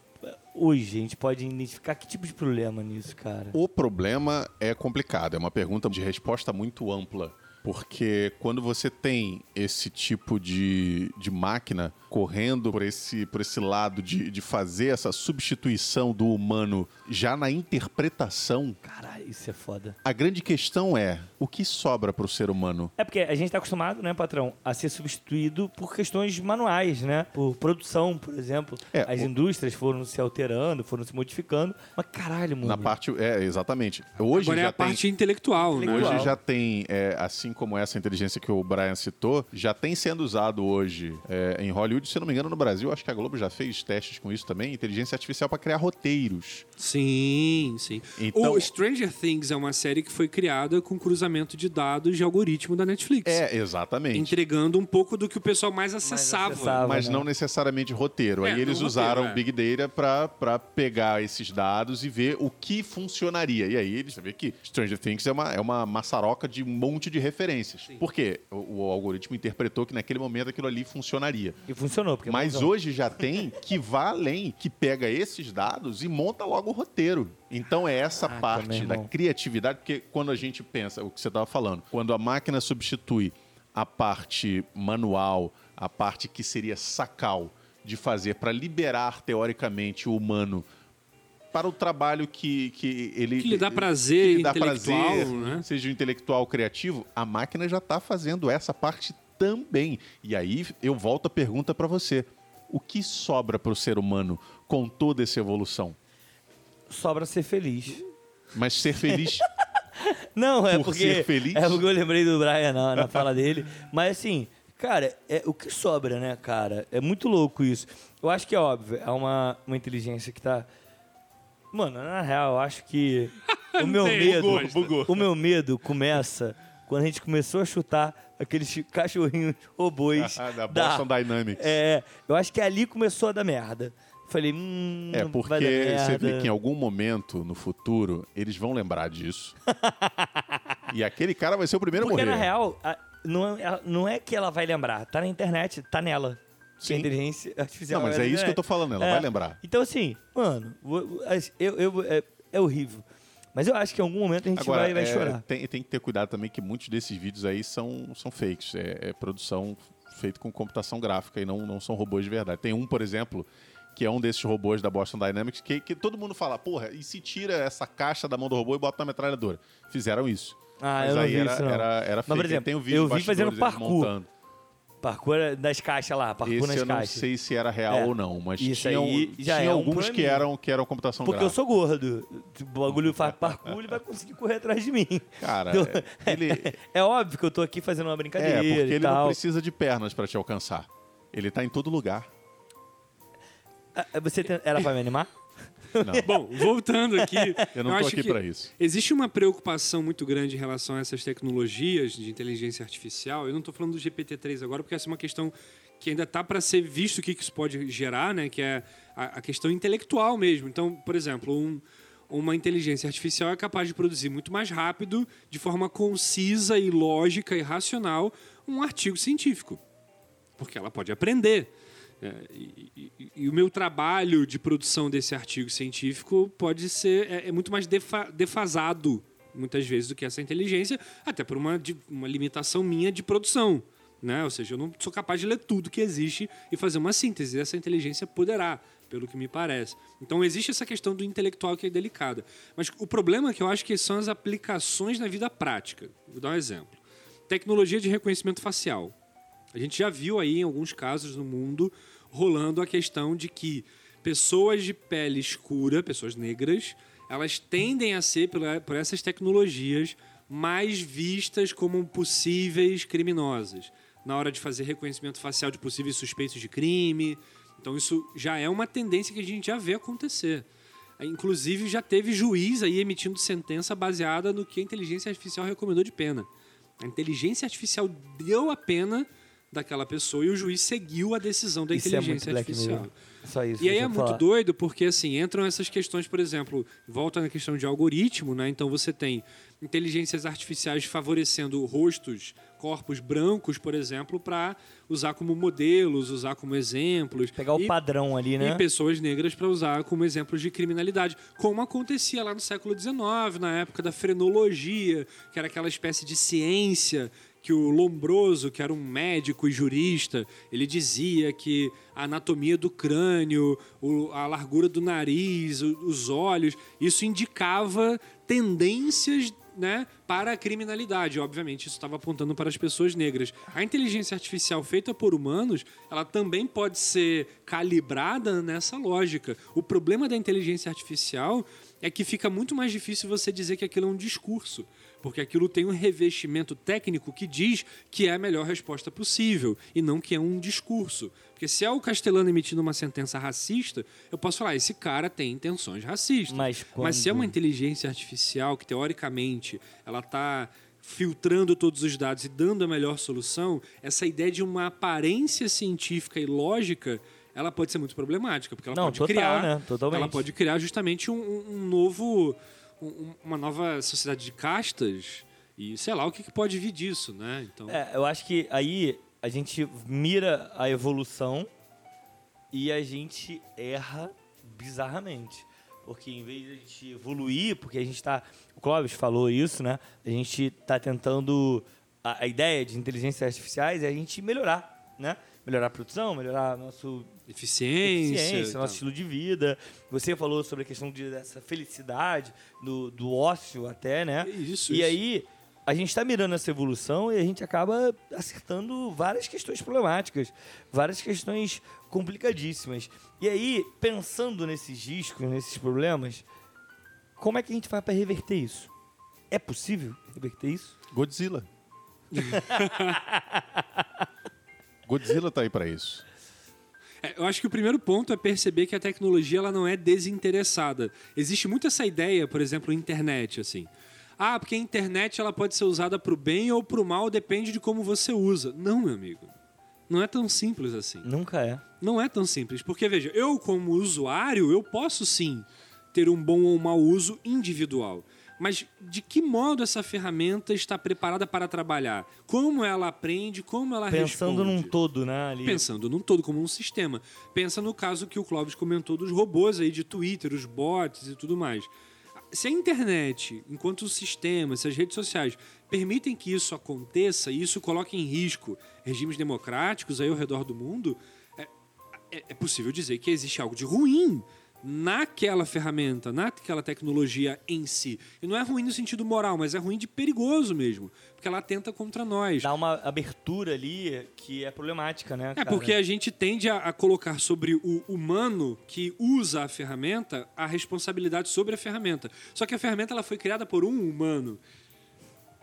E: Hoje, a gente pode identificar que tipo de problema nisso, cara?
C: O problema é complicado, é uma pergunta de resposta muito ampla. Porque quando você tem esse tipo de, de máquina correndo por esse, por esse lado de, de fazer essa substituição do humano já na interpretação,
E: Caralho, isso é foda.
C: a grande questão é o que sobra para o ser humano?
E: É porque a gente está acostumado, né, patrão, a ser substituído por questões manuais, né? Por produção, por exemplo.
C: É,
E: As
C: o-
E: indústrias foram se alterando, foram se modificando. Mas caralho, mano.
C: Na parte. É, exatamente. Hoje
B: Agora é
C: já
B: a
C: tem.
B: parte intelectual, né?
C: Hoje já tem, é, assim como essa inteligência que o Brian citou, já tem sendo usado hoje é, em Hollywood, se eu não me engano, no Brasil, acho que a Globo já fez testes com isso também, inteligência artificial para criar roteiros.
B: Sim, sim.
C: Então-
B: O Stranger Things é uma série que foi criada com cruzamento de dados de algoritmo da Netflix.
C: É, exatamente.
B: Entregando um pouco do que o pessoal mais acessava.
E: acessava.
C: Mas
E: né?
C: não necessariamente roteiro.
B: É,
C: Aí eles usaram
B: roteiro, é.
C: Big Data para pegar esses dados e ver o que funcionaria. E aí eles vê que Stranger Things é uma, é uma maçaroca de um monte de referências. Por quê? O, o algoritmo interpretou que naquele momento aquilo ali funcionaria.
E: E funcionou. Porque
C: Mas
E: bonzão.
C: hoje já tem que vá além, que pega esses dados e monta logo o roteiro. Então é essa
E: Caraca,
C: parte
E: meu
C: da. Criatividade, porque quando a gente pensa, o que você estava falando, quando a máquina substitui a parte manual, a parte que seria sacal de fazer para liberar teoricamente o humano para o trabalho que, que ele
B: Que lhe dá prazer
C: que lhe dá
B: intelectual,
C: prazer,
B: né?
C: seja o intelectual criativo, a máquina já está fazendo essa parte também. E aí eu volto a pergunta para você: o que sobra para o ser humano com toda essa evolução?
E: Sobra ser feliz.
C: Mas ser feliz
E: Não, é
C: Por
E: porque.
C: ser feliz?
E: É porque eu lembrei do Brian na, na fala dele. Mas assim, cara, é o que sobra, né, cara? É muito louco isso. Eu acho que é óbvio, é uma, uma inteligência que tá. Mano, na real, eu acho que o meu medo.
B: bugou, bugou.
E: O meu medo começa quando a gente começou a chutar aqueles cachorrinhos robôs
C: da Boston Dynamics.
E: É, eu acho que ali começou a dar merda. Falei, hum,
C: É, porque você vê que em algum momento no futuro eles vão lembrar disso. e aquele cara vai ser o primeiro
E: Porque
C: a morrer.
E: na real, a- não, é, não é que ela vai lembrar, tá na internet, tá nela.
C: Sim.
E: Inteligência artificial.
C: Não, mas é isso que eu tô falando, ela
E: É.
C: vai lembrar.
E: Então, assim, mano, eu, eu- é, é horrível. Mas eu acho que em algum momento a gente
C: Agora,
E: vai, vai
C: é,
E: chorar.
C: Tem, tem que ter cuidado também que muitos desses vídeos aí são, são fakes. É, é produção feita com computação gráfica e não, não são robôs de verdade. Tem um, por exemplo, que é um desses robôs da Boston Dynamics que, que todo mundo fala, porra, e se tira essa caixa da mão do robô e bota na metralhadora? Fizeram isso.
E: Ah,
C: Mas
E: eu não
C: aí
E: vi
C: era,
E: isso, não.
C: era, era
E: Mas, por exemplo,
C: tem o vídeo
E: eu vi fazendo parkour. Parkour das caixas lá, parkour
C: Esse
E: nas
C: eu não
E: caixas.
C: sei se era real
E: É.
C: ou não, mas
E: Isso
C: tinham,
E: aí já
C: tinha
E: é um
C: alguns que eram, que eram computação
E: Porque eu
C: gráfica.
E: sou gordo. O bagulho faz parkour, ele vai conseguir correr atrás de mim.
C: Cara,
E: Então,
C: ele...
E: É óbvio que eu tô aqui fazendo uma brincadeira
C: É, porque
E: e
C: ele não
E: tal.
C: precisa de pernas pra te alcançar. Ele tá em todo lugar.
E: Ah, Você tem- era pra me animar?
C: Não,
B: Bom, voltando aqui.
C: eu não tô
B: acho
C: aqui pra isso.
B: Existe uma preocupação muito grande em relação a essas tecnologias de inteligência artificial. Eu não estou falando do GPT-3 agora, porque essa é uma questão que ainda está para ser visto o que que isso pode gerar, né? Que é a, a questão intelectual mesmo. Então, por exemplo, um- uma inteligência artificial é capaz de produzir muito mais rápido, de forma concisa e lógica e racional, um artigo científico. Porque ela pode aprender. É, e, o meu trabalho de produção desse artigo científico pode ser é, é muito mais defa- defasado muitas vezes do que essa inteligência, até por uma, uma limitação minha de produção. Né? Ou seja, eu não sou capaz de ler tudo que existe e fazer uma síntese. Essa inteligência poderá, pelo que me parece. Então existe essa questão do intelectual que é delicada. Mas o problema é que eu acho que são as aplicações na vida prática. Vou dar um exemplo. Tecnologia de reconhecimento facial. A gente já viu aí em alguns casos no mundo rolando a questão de que pessoas de pele escura, pessoas negras, elas tendem a ser, por essas tecnologias, mais vistas como possíveis criminosas. Na hora de fazer reconhecimento facial de possíveis suspeitos de crime. Então, isso já é uma tendência que a gente já vê acontecer. Inclusive, já teve juiz aí emitindo sentença baseada no que a inteligência artificial recomendou de pena. A inteligência artificial deu a pena daquela pessoa e o juiz seguiu a decisão da
E: Isso é muito
B: inteligência
E: Black
B: artificial.
E: Só isso.
B: E aí é muito
E: falar.
B: doido porque assim entram essas questões, por exemplo, volta na questão de algoritmo, né? Então você tem inteligências artificiais favorecendo rostos, corpos brancos, por exemplo, para usar como modelos, usar como exemplos.
E: Pegar o
B: E-
E: padrão ali, né?
B: e pessoas negras para usar como exemplos de criminalidade, como acontecia lá no século XIX, na época da frenologia, que era aquela espécie de ciência que o Lombroso, que era um médico e jurista, ele dizia que a anatomia do crânio, a largura do nariz, os olhos, isso indicava tendências né, para a criminalidade. Obviamente, isso estava apontando para as pessoas negras. A inteligência artificial feita por humanos, ela também pode ser calibrada nessa lógica. O problema da inteligência artificial é que fica muito mais difícil você dizer que aquilo é um discurso, porque aquilo tem um revestimento técnico que diz que é a melhor resposta possível e não que é um discurso. Porque se é o Castelano emitindo uma sentença racista, eu posso falar, esse cara tem intenções racistas.
E: Mas
B: Mas se é uma
E: quando-
B: inteligência artificial que teoricamente ela está filtrando todos os dados e dando a melhor solução, essa ideia de uma aparência científica e lógica, ela pode ser muito problemática, porque ela
E: Não,
B: pode
E: total,
B: criar,
E: né?
B: Ela pode criar justamente um- um novo, um- uma nova sociedade de castas e sei lá o que, que pode vir disso, né? Então,
E: É, eu acho que aí a gente mira a evolução e a gente erra bizarramente. Porque em vez de a gente evoluir, porque a gente está. O Clóvis falou isso, né? A gente está tentando. A, a ideia de inteligências artificiais é a gente melhorar, né? Melhorar a produção, melhorar nosso
B: eficiência,
E: eficiência, nosso estilo de vida. Você falou sobre a questão de, dessa felicidade, do, do ócio até, né?
B: Isso,
E: e
B: isso.
E: aí, a gente está mirando essa evolução e a gente acaba acertando várias questões problemáticas, várias questões complicadíssimas. E aí, pensando nesses riscos, nesses problemas, como é que a gente faz para reverter isso? É possível reverter isso?
C: Godzilla. Godzilla tá aí pra isso.
B: É, eu acho que o primeiro ponto é perceber que a tecnologia ela não é desinteressada. Existe muito essa ideia, por exemplo, internet, assim. Ah, porque a internet ela pode ser usada para o bem ou para o mal, depende de como você usa. Não, meu amigo. Não é tão simples assim.
E: Nunca é.
B: Não é tão simples. Porque, veja, eu, como usuário, eu posso sim ter um bom ou mau uso individual. Mas de que modo essa ferramenta está preparada para trabalhar? Como ela aprende? Como ela
E: Pensando
B: responde?
E: num todo, né? Ali.
B: Pensando num todo, como um sistema. Pensa no caso que o Clóvis comentou dos robôs aí de Twitter, os bots e tudo mais. Se a internet, enquanto sistema, se as redes sociais permitem que isso aconteça e isso coloque em risco regimes democráticos aí ao redor do mundo, é, é- é possível dizer que existe algo de ruim naquela ferramenta, naquela tecnologia em si. E não é ruim no sentido moral, mas é ruim de perigoso mesmo. Porque ela atenta contra nós.
E: Dá uma abertura ali que é problemática, né?
B: É
E: cara?
B: porque a gente tende a, a colocar sobre o humano que usa a ferramenta a responsabilidade sobre a ferramenta. Só que a ferramenta ela foi criada por um humano.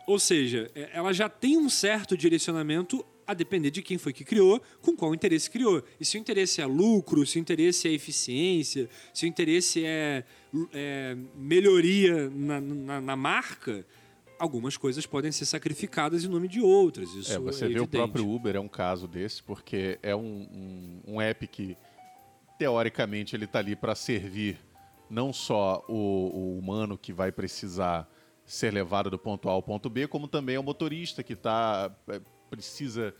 B: Ou seja, é- ela já tem um certo direcionamento a depender de quem foi que criou, com qual interesse criou. E se o interesse é lucro, se o interesse é eficiência, se o interesse é, é melhoria na, na- na marca, algumas coisas podem ser sacrificadas em nome de outras. Isso
C: É, você
B: é
C: vê o
B: evidente.
C: próprio Uber é um caso desse, porque é um, um, um app que, teoricamente, ele está ali para servir não só o, o humano que vai precisar ser levado do ponto A ao ponto B, como também o motorista que tá, é, precisa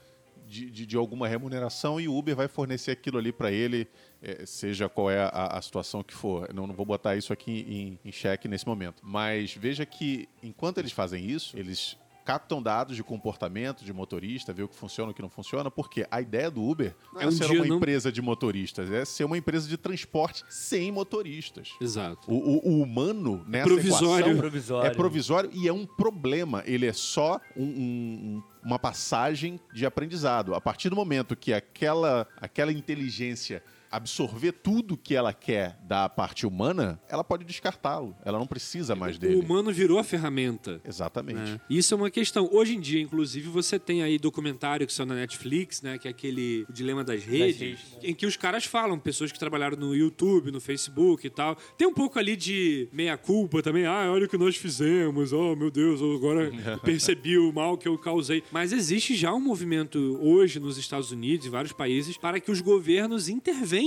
C: de, de, de alguma remuneração e o Uber vai fornecer aquilo ali para ele, é, seja qual é a, a situação que for. Não, não vou botar isso aqui em, em xeque nesse momento. Mas veja que enquanto eles fazem isso, eles captam dados de comportamento de motorista, ver o que funciona e o que não funciona, porque a ideia do Uber não é,
B: um
C: ser uma
B: não-
C: empresa de motoristas, é ser uma empresa de transporte sem motoristas.
B: Exato.
C: O, o- o humano nessa
B: provisório.
C: equação
E: Provisório.
C: é provisório e é um problema. Ele é só um- um- uma passagem de aprendizado. A partir do momento que aquela, aquela inteligência absorver tudo que ela quer da parte humana, ela pode descartá-lo. Ela não precisa mais
B: O
C: dele.
B: humano virou a ferramenta.
C: Exatamente.
B: né? Isso é uma questão. Hoje em dia, inclusive, você tem aí documentário que são na Netflix, né? Que é aquele O Dilema das Redes,
E: redes,
B: em que os caras falam, pessoas que trabalharam no YouTube, no Facebook e tal. Tem um pouco ali de meia-culpa também. Ah, olha o que nós fizemos. Oh, meu Deus, eu agora percebi o mal que eu causei. Mas existe já um movimento hoje nos Estados Unidos e vários países para que os governos intervenham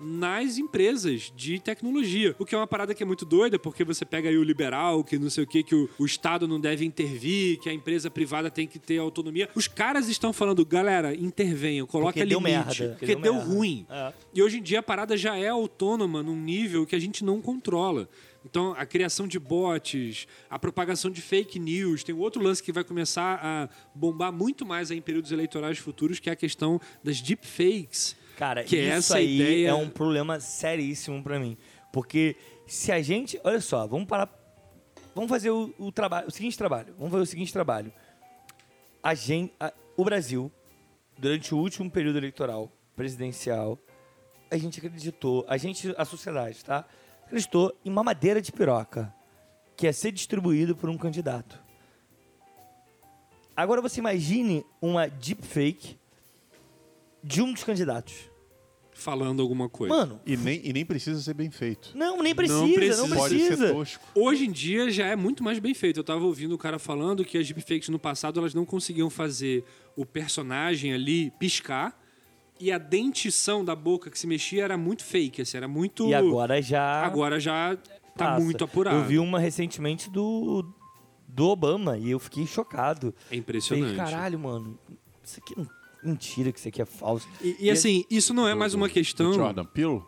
B: nas empresas de tecnologia. O que é uma parada que é muito doida, porque você pega aí o liberal, que não sei o que, que o, o Estado não deve intervir, que a empresa privada tem que ter autonomia. Os caras estão falando, galera, intervenham, coloca
E: Porque deu
B: limite.
E: merda,
B: Porque
E: deu
B: deu
E: merda.
B: ruim.
E: É.
B: E hoje em dia a parada já é autônoma num nível que a gente não controla. Então, a criação de bots, a propagação de fake news, tem outro lance que vai começar a bombar muito mais em períodos eleitorais futuros, que é a questão das deepfakes.
E: Cara,
B: que é
E: isso
B: essa
E: aí
B: ideia-
E: é um problema seríssimo pra mim. Porque se a gente. Olha só, vamos parar. Vamos fazer o, o trabalho, o seguinte trabalho. Vamos fazer o seguinte trabalho. A gente, a- o Brasil, durante o último período eleitoral presidencial, a gente acreditou, a gente, a sociedade, tá? Acreditou em uma madeira de piroca que ia ser distribuído por um candidato. Agora você imagine uma deepfake de um dos candidatos.
B: Falando alguma coisa.
E: Mano,
C: E nem, e nem precisa ser bem feito.
E: não, nem precisa,
B: Não
E: não
B: precisa.
E: precisa.
C: Pode ser tosco.
B: Hoje em dia já é muito mais bem feito. Eu tava ouvindo o cara falando que as deepfakes no passado elas não conseguiam fazer o personagem ali piscar e a dentição da boca que se mexia era muito fake, assim, era muito
E: E agora já.
B: agora já tá
E: passa.
B: muito apurado.
E: Eu vi uma recentemente do, do Obama e eu fiquei chocado.
B: É impressionante.
E: Falei, caralho, mano, isso aqui é mentira, que isso aqui é falso.
B: E, e, assim, isso não é
C: Do-
B: mais uma questão.
C: do Jordan Peele?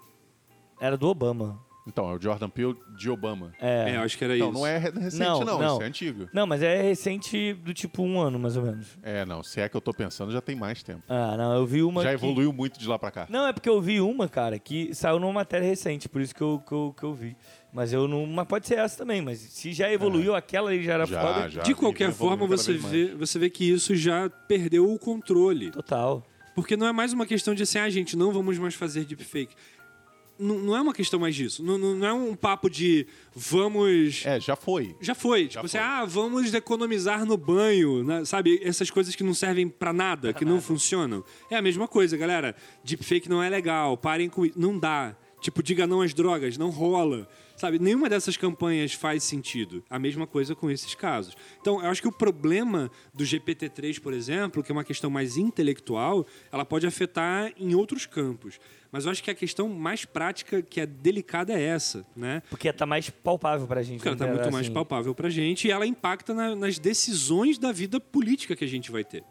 E: Era do Obama.
C: Então, é o Jordan Peele de Obama.
B: É,
E: É.
B: eu acho que era
C: Não,
B: isso.
C: não é re- recente,
E: Não,
C: não,
E: não.
C: Isso é antigo.
E: Não, mas é recente do tipo um ano, mais ou menos.
C: É, não. Se é que eu tô pensando, já tem mais tempo.
E: Ah, não, eu vi uma.
C: já
E: que-
C: evoluiu muito de lá pra cá.
E: Não, é porque eu vi uma, cara, que saiu numa matéria recente, por isso que eu, que eu, que eu vi. Mas eu não. Mas pode ser essa também, mas se já evoluiu, aquela ali já era
C: Já,
E: foda.
C: já.
B: De qualquer forma, você
C: mais.
B: vê, você vê que isso já perdeu o controle.
E: Total.
B: Porque não é mais uma questão de assim, ah, gente, não vamos mais fazer deepfake. Não, não é uma questão mais disso. Não, não, não é um papo de vamos.
C: É, já foi.
B: Já foi. Tipo assim,
C: foi.
B: ah, vamos economizar no banho, né? sabe? Essas coisas que não servem pra nada, que não funcionam. É a mesma coisa, galera. Deepfake não é legal, parem com isso. Não dá. Tipo, diga não às drogas, não rola. Sabe, nenhuma dessas campanhas faz sentido. A mesma coisa com esses casos. Então, eu acho que o problema do GPT-3, por exemplo, que é uma questão mais intelectual, ela pode afetar em outros campos. Mas eu acho que a questão mais prática, que é delicada, é essa, né?
E: Porque tá mais palpável pra gente.
B: Porque ela está
E: né?
B: muito mais
E: Assim,
B: palpável pra gente e ela impacta na- nas decisões da vida política que a gente vai ter.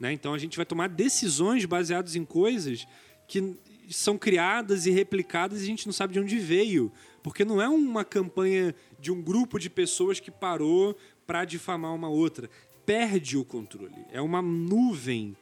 B: Né? Então a gente vai tomar decisões baseadas em coisas que são criadas e replicadas e a gente não sabe de onde veio. Porque não é uma campanha de um grupo de pessoas que parou para difamar uma outra. Perde o controle. É uma nuvem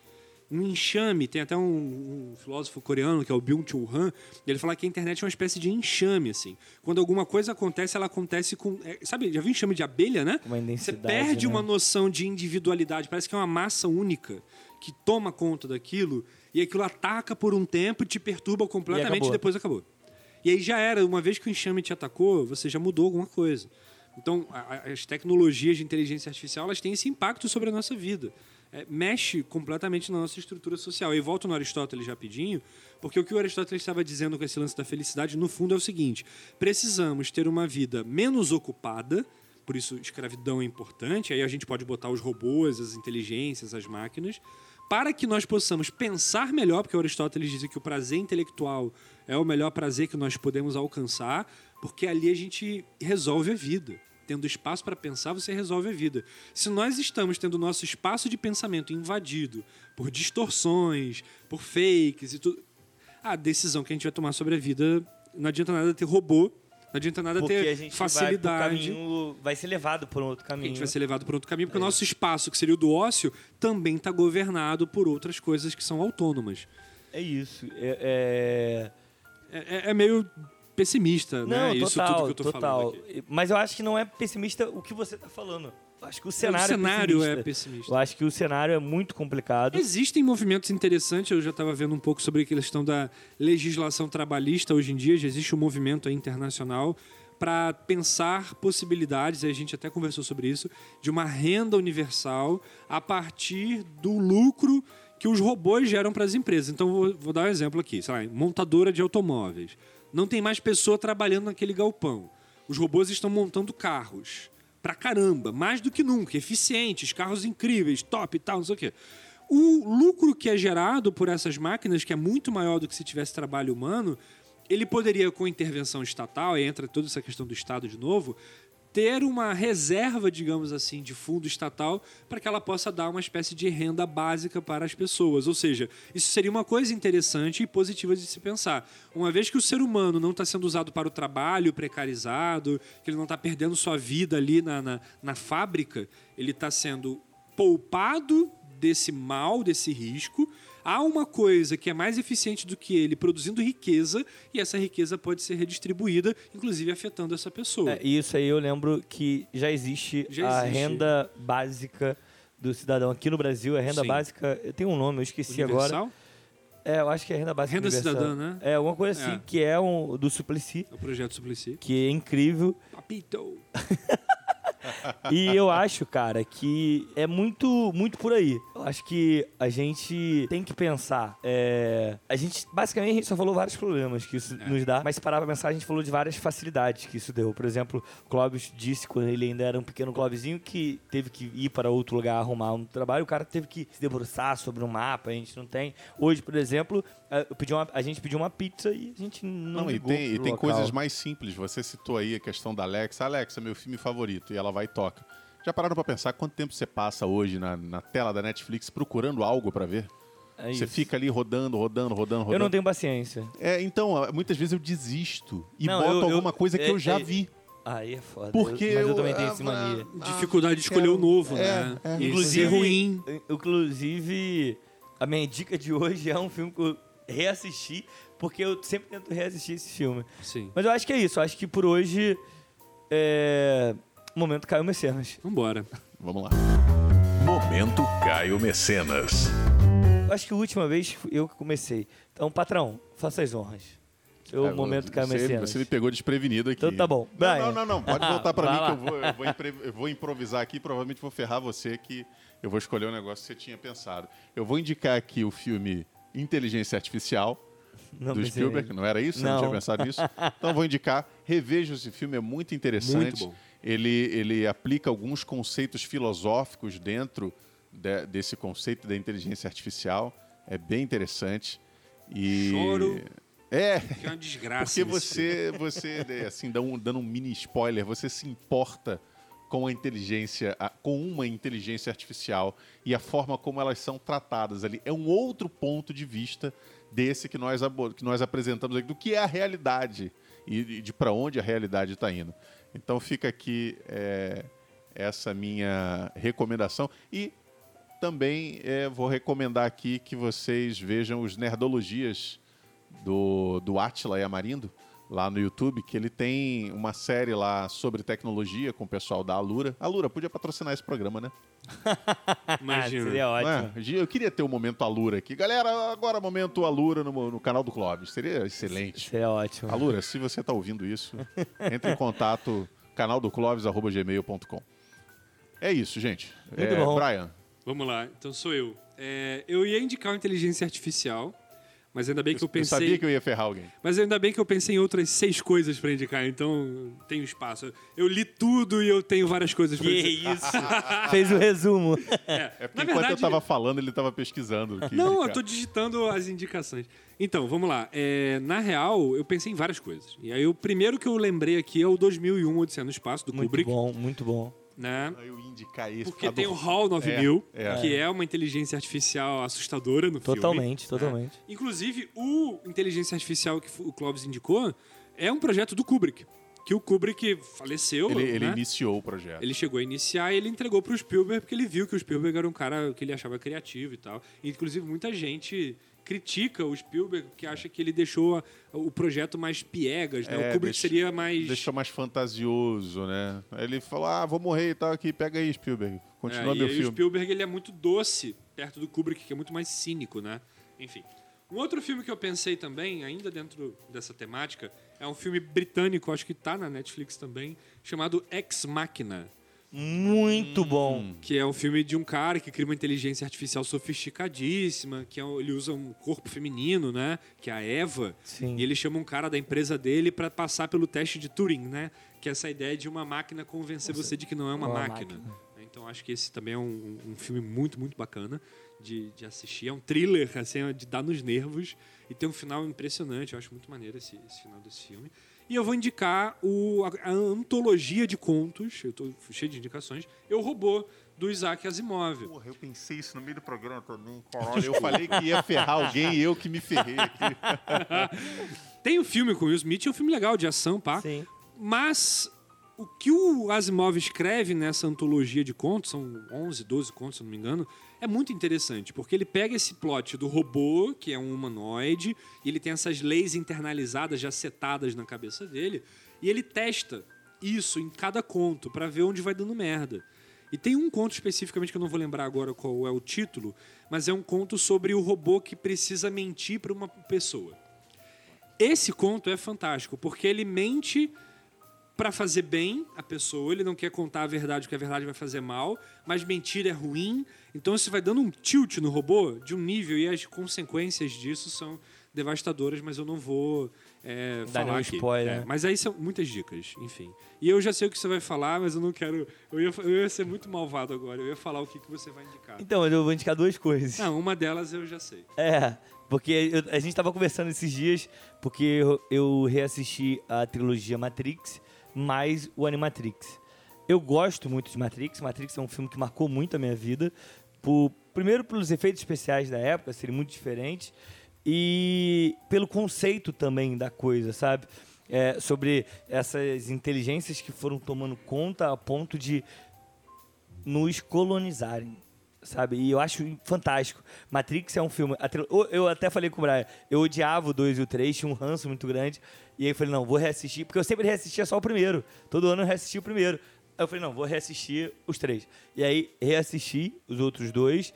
B: um enxame. Tem até um, um filósofo coreano, que é o Byung-Chul Han, e ele fala que a internet é uma espécie de enxame, assim. Quando alguma coisa acontece, ela acontece com... é, sabe, já viu enxame de abelha, né?
E: Uma
B: Você perde
E: né?
B: uma noção de individualidade. Parece que é uma massa única que toma conta daquilo e aquilo ataca por um tempo, te perturba completamente e,
E: acabou.
B: depois acabou. E aí já era. Uma vez que o enxame te atacou, você já mudou alguma coisa. Então, a- as tecnologias de inteligência artificial elas têm esse impacto sobre a nossa vida. É, mexe completamente na nossa estrutura social. E volto no Aristóteles rapidinho, porque o que o Aristóteles estava dizendo com esse lance da felicidade, no fundo, é o seguinte: precisamos ter uma vida menos ocupada, por isso escravidão é importante, aí a gente pode botar os robôs, as inteligências, as máquinas, para que nós possamos pensar melhor, porque o Aristóteles dizia que o prazer intelectual é o melhor prazer que nós podemos alcançar, porque ali a gente resolve a vida. Tendo espaço para pensar, você resolve a vida. Se nós estamos tendo nosso espaço de pensamento invadido por distorções, por fakes e tudo, a decisão que a gente vai tomar sobre a vida não adianta nada ter robô, não adianta nada
E: Porque
B: ter
E: a gente
B: facilidade.
E: vai, caminho, vai ser levado por um outro
B: A
E: caminho.
B: gente vai ser levado por outro caminho, porque o nosso espaço, que seria o do ócio, também está governado por outras coisas que são autônomas.
E: É isso. É, é-
B: É, é- é meio pessimista,
E: Não,
B: né? Isso
E: total,
B: tudo que eu tô
E: total.
B: falando aqui.
E: Mas eu acho que não é pessimista o que você tá falando. Eu acho que o cenário,
B: o cenário
E: é
B: é
E: pessimista.
B: pessimista.
E: Eu acho que o cenário é muito complicado.
B: Existem movimentos interessantes, eu já estava vendo um pouco sobre a questão da legislação trabalhista hoje em dia, já existe um movimento internacional para pensar possibilidades, e a gente até conversou sobre isso, de uma renda universal a partir do lucro que os robôs geram para as empresas. Então, vou, vou dar um exemplo aqui, sei lá, montadora de automóveis. Não tem mais pessoa trabalhando naquele galpão. Os robôs estão montando carros. Pra caramba, mais do que nunca, eficientes, carros incríveis, top e tal, não sei o quê. O lucro que é gerado por essas máquinas, que é muito maior do que se tivesse trabalho humano, ele poderia, com intervenção estatal, e entra toda essa questão do Estado de novo, ter uma reserva, digamos assim, de fundo estatal para que ela possa dar uma espécie de renda básica para as pessoas. Ou seja, isso seria uma coisa interessante e positiva de se pensar. Uma vez que o ser humano não está sendo usado para o trabalho precarizado, que ele não está perdendo sua vida ali na, na, na fábrica, ele está sendo poupado desse mal, desse risco. Há uma coisa que é mais eficiente do que ele produzindo riqueza e essa riqueza pode ser redistribuída, inclusive afetando essa pessoa.
E: É, e isso aí eu lembro que já existe
B: Já
E: a
B: existe.
E: renda básica do cidadão. Aqui no Brasil, a renda
B: Sim.
E: básica. Tem um nome, eu esqueci agora.
B: Universal?
E: É, eu acho que é renda básica.
B: Renda
E: universal.
B: cidadã, né?
E: É, alguma coisa assim,
B: É.
E: que é um, do Suplicy,
B: É o projeto Suplicy.
E: que é incrível.
B: Papito.
E: E eu acho, cara, que é muito, muito por aí. Eu acho que a gente tem que pensar. é, A gente, basicamente, a gente só falou vários problemas que isso nos dá, mas se parar pra pensar, a gente falou de várias facilidades que isso deu. Por exemplo, o Clóvis disse, quando ele ainda era um pequeno Clóvisinho, que teve que ir para outro lugar arrumar um trabalho, o cara teve que se debruçar sobre um mapa, a gente não tem. Hoje, por exemplo, uma- a gente pediu uma pizza e a gente não,
C: Não, e
E: ligou
C: tem, e tem
E: local.
C: coisas mais simples. Você citou aí a questão da Alexa. Alexa, meu filme favorito. E ela vai e toca. Já pararam pra pensar quanto tempo você passa hoje na, na tela da Netflix procurando algo pra ver?
E: É
C: você fica ali rodando, rodando, rodando, rodando.
E: Eu não tenho paciência.
C: É, então, muitas vezes eu desisto e
E: Não,
C: boto
E: eu- eu-
C: alguma coisa que
E: é-
C: eu já
E: é-
C: vi.
E: Aí é foda.
C: Porque
E: eu, mas eu,
C: eu-
E: também tenho
C: ah,
E: essa mania.
B: Dificuldade de escolher o novo,
C: é,
B: né?
C: é.
E: Inclusive,
B: ruim.
E: inclusive, a minha dica de hoje é um filme que eu reassisti, porque eu sempre tento reassistir esse filme.
B: Sim.
E: Mas eu acho que é isso. Eu acho que por hoje é. Momento Caio Mecenas.
B: Vambora.
C: Vamos lá.
F: Momento Caio Mecenas.
E: Acho que a última vez fui eu que comecei. Então, patrão, faça as honras. Seu
C: É,
E: momento Caio
C: você,
E: Mecenas.
C: você me pegou desprevenido aqui.
E: Então tá bom.
C: Não,
E: Brian.
C: não, não, não. Pode voltar pra
E: Vai
C: mim
E: lá.
C: que eu vou, eu, vou impre- eu vou improvisar aqui. Provavelmente vou ferrar você que eu vou escolher um negócio que você tinha pensado. Eu vou indicar aqui o filme Inteligência Artificial,
E: Não
C: do Spielberg,
E: nele.
C: não era isso? Você não
E: Não.
C: tinha pensado nisso? Então eu vou indicar. Reveja esse filme, é muito interessante.
B: Muito bom.
C: Ele, ele aplica alguns conceitos filosóficos dentro de- desse conceito da inteligência artificial. É bem interessante. E...
B: Choro.
C: É,
B: Que é uma desgraça.
C: porque você, você assim, dando um mini spoiler, você se importa com a inteligência, com uma inteligência artificial e a forma como elas são tratadas ali. É um outro ponto de vista desse que nós, que nós apresentamos aqui, do que é a realidade e de para onde a realidade está indo. Então fica aqui é, essa minha recomendação. E também é, vou recomendar aqui que vocês vejam os Nerdologias do, do Atila e Amarindo, lá no YouTube, que ele tem uma série lá sobre tecnologia com o pessoal da Alura. Alura, podia patrocinar esse programa, né?
B: Imagina.
E: Seria
C: Não
E: ótimo.
C: é? Eu queria ter o momento Alura aqui. Galera, agora momento Alura no, no canal do Clóvis. Seria excelente.
E: Seria ótimo.
C: Alura, se você está ouvindo isso, entre em contato canaldoclovis.gmail.com. É isso, gente.
E: Muito
C: é,
E: bom.
C: Brian,
B: Vamos lá, então sou eu. É, eu ia indicar uma inteligência artificial, mas ainda bem que eu
C: eu
B: pensei.
C: sabia que eu ia ferrar alguém.
B: Mas ainda bem que eu pensei em outras seis coisas pra indicar, então tenho espaço. Eu li tudo e eu tenho várias coisas pra
E: Que
B: dizer.
E: isso? Fez o resumo.
C: É porque
B: Na
C: enquanto
B: verdade-
C: eu tava falando, ele tava pesquisando. o que
B: Não,
C: indicar.
B: eu tô digitando as indicações. Então, vamos lá. É, na real, eu pensei em várias coisas. E aí, o primeiro que eu lembrei aqui é o 2001, Odisseia no Espaço, do
E: Muito
B: Kubrick.
E: bom, muito bom.
B: Né?
C: Eu ia indicar esse.
B: Porque
C: por
B: tem o HAL 9000,
C: É, é.
B: que é uma inteligência artificial assustadora no filme.
E: Totalmente,
B: né?
E: totalmente.
B: Inclusive, o inteligência artificial que o Clóvis indicou é um projeto do Kubrick. Que o Kubrick faleceu,
C: Ele, ele
B: né?
C: iniciou o projeto.
B: Ele chegou a iniciar e ele entregou pro Spielberg porque ele viu que o Spielberg era um cara que ele achava criativo e tal. E, inclusive, muita gente critica o Spielberg que acha que ele deixou o projeto mais piegas, né?
C: É,
B: o Kubrick
C: deixa-
B: seria mais...
C: Deixou mais fantasioso, né? Ele falou: ah, vou morrer e tal aqui, pega aí, Spielberg.
B: É,
C: Continua
B: e
C: meu
B: o
C: filme.
B: Spielberg ele é muito doce perto do Kubrick, que é muito mais cínico, né? Enfim. Um outro filme que eu pensei também, ainda dentro dessa temática, é um filme britânico, acho que tá na Netflix também, chamado Ex Machina.
E: Muito bom.
B: Que é um filme de um cara que cria uma inteligência artificial sofisticadíssima, que é um- ele usa um corpo feminino, né? Que é a Eva.
E: Sim.
B: E ele chama um cara da empresa dele para passar pelo teste de Turing, né? Que é essa ideia de uma máquina convencer você de que não é uma máquina.
E: máquina.
B: Então acho que esse também é um, um filme muito, muito bacana de, de assistir. É um thriller, assim, é de dar nos nervos. E tem um final impressionante. Eu acho muito maneiro esse, esse final desse filme. E eu vou indicar o, a, a antologia de contos. Eu tô cheio de indicações. Eu Robô, do Isaac Asimov.
C: Porra, eu pensei isso no meio do programa também. Caralho, eu falei que ia ferrar alguém e eu que me ferrei aqui.
B: Tem o filme com o Will Smith, é um filme legal de ação, pá.
E: Sim.
B: Mas o que o Asimov escreve nessa antologia de contos, são 11, 12 contos, se não me engano, é muito interessante, porque ele pega esse plot do robô, que é um humanoide, e ele tem essas leis internalizadas, já setadas na cabeça dele, e ele testa isso em cada conto para ver onde vai dando merda. E tem um conto especificamente que eu não vou lembrar agora qual é o título, mas é um conto sobre o robô que precisa mentir para uma pessoa. Esse conto é fantástico, porque ele mente para fazer bem a pessoa, ele não quer contar a verdade, porque a verdade vai fazer mal, mas mentir é ruim. Então isso vai dando um tilt no robô de um nível e as consequências disso são devastadoras, mas eu não vou é,
E: Dar
B: falar aqui.
E: spoiler.
B: É, mas aí são muitas dicas, enfim. E eu já sei o que você vai falar, mas eu não quero. Eu ia, eu ia ser muito malvado agora. Eu ia falar o que, que você vai indicar.
E: Então, eu vou indicar duas coisas.
B: Não, uma delas eu já sei.
E: É, porque eu- a gente tava conversando esses dias, porque eu, eu reassisti a trilogia Matrix, mais o Animatrix. Eu gosto muito de Matrix. Matrix é um filme que marcou muito a minha vida. Por, primeiro pelos efeitos especiais da época, serem muito diferentes. E pelo conceito também da coisa, sabe? É, sobre essas inteligências que foram tomando conta a ponto de nos colonizarem, sabe? E eu acho fantástico. Matrix é um filme. eu- até falei com o Brian, eu odiava o 2 e o 3, tinha um ranço muito grande. E aí eu falei, não, vou reassistir, porque eu sempre reassistia só o primeiro. Todo ano eu reassistia o primeiro. Aí eu falei, não, vou reassistir os três. E aí reassisti os outros dois.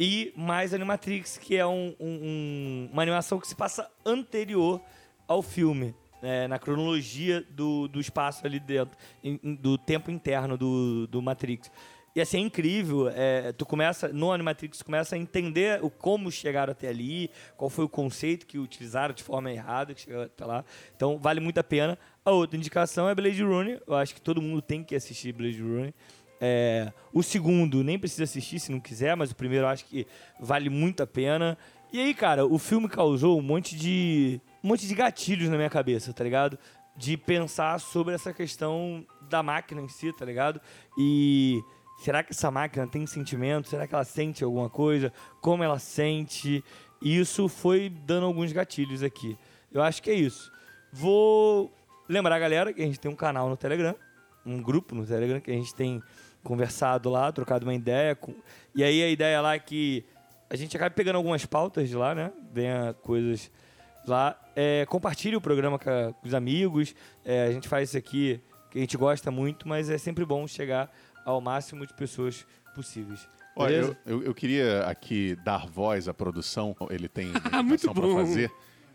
E: E mais Animatrix, que é um- um- um- uma animação que se passa anterior ao filme. né, na cronologia do, do espaço ali dentro, do tempo interno do, do Matrix. E assim, é incrível. é, tu começa, no Animatrix, tu começa a entender o como chegaram até ali, qual foi o conceito que utilizaram de forma errada, que chegaram até lá. Então, vale muito a pena. A outra indicação é Blade Runner. Eu acho que todo mundo tem que assistir Blade Runner. É, o segundo nem precisa assistir se não quiser, mas o primeiro eu acho que vale muito a pena. E aí, cara, o filme causou um monte de um monte de gatilhos na minha cabeça, tá ligado? De pensar sobre essa questão da máquina em si, tá ligado? E será que essa máquina tem sentimento? Será que ela sente alguma coisa? Como ela sente? Isso foi dando alguns gatilhos aqui. Eu acho que é isso. Vou lembrar a galera que a gente tem um canal no Telegram, um grupo no Telegram que a gente tem conversado lá, trocado uma ideia. com- E aí a ideia lá é que a gente acaba pegando algumas pautas de lá, né? Venha coisas lá. É, compartilhe o programa com os amigos. É, a gente faz isso aqui que a gente gosta muito, mas é sempre bom chegar ao máximo de pessoas possíveis.
C: Olha, eu, eu, eu queria aqui dar voz à produção, ele tem
B: muito
C: indicação pra
B: bom.
C: fazer,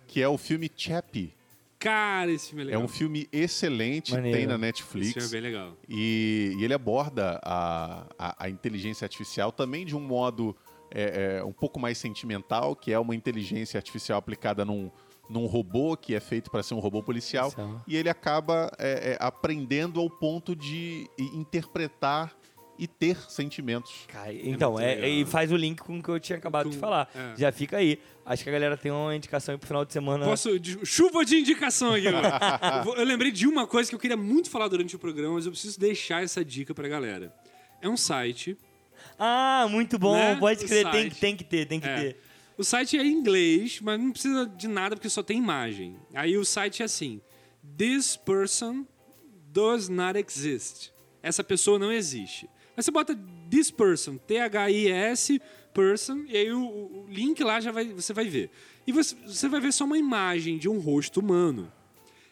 C: que é o filme Chappie.
B: Cara, esse filme é
C: É
B: legal.
C: um filme excelente,
E: Maneiro.
C: tem na
B: Esse
C: Netflix.
B: filme é bem legal.
C: E, e ele aborda a, a, a inteligência artificial também de um modo é, é, um pouco mais sentimental, que é uma inteligência artificial aplicada num, num robô que é feito para ser um robô policial.
E: Policial.
C: E ele acaba é, é, aprendendo ao ponto de interpretar e ter sentimentos.
E: Cara, então, é, e faz o link com o que eu tinha acabado de falar.
B: é.
E: Já fica aí. Acho que a galera tem uma indicação aí pro final de semana.
B: Posso. de- Chuva de indicação aqui agora. eu, eu lembrei de uma coisa que eu queria muito falar durante o programa, mas eu preciso deixar essa dica pra galera. É um site.
E: Ah, muito bom.
B: Né?
E: Pode crer. Tem, tem que ter, tem que
B: É.
E: ter.
B: O site é em inglês, mas não precisa de nada porque só tem imagem. Aí o site é assim: This person does not exist. Essa pessoa não existe. Mas você bota this person, T-H-I-S, person, e aí o, o link lá já vai, você vai ver. E você, você vai ver só uma imagem de um rosto humano.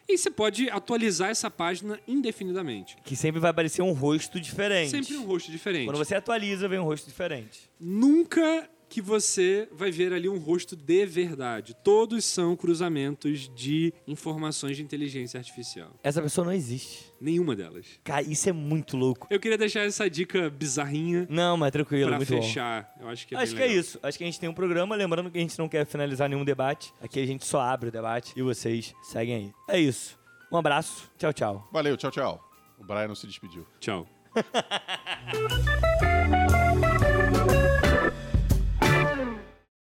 B: E você pode atualizar essa página indefinidamente.
E: Que sempre vai aparecer um rosto diferente.
B: Sempre um rosto diferente.
E: Quando você atualiza, vem um rosto diferente.
B: nunca que você vai ver ali um rosto de verdade. Todos são cruzamentos de informações de inteligência artificial.
E: Essa pessoa não existe.
B: Nenhuma delas.
E: Cara, isso é muito louco.
B: Eu queria deixar essa dica bizarrinha
E: Não, mas tranquilo,
B: pra
E: muito bom.
B: fechar. Eu acho que é
E: Acho
B: bem
E: que é
B: legal.
E: isso. Acho que a gente tem um programa. Lembrando que a gente não quer finalizar nenhum debate. Aqui a gente só abre o debate e vocês seguem aí. É isso. Um abraço. Tchau, tchau.
C: Valeu, tchau, tchau. O Brian não se despediu.
B: Tchau.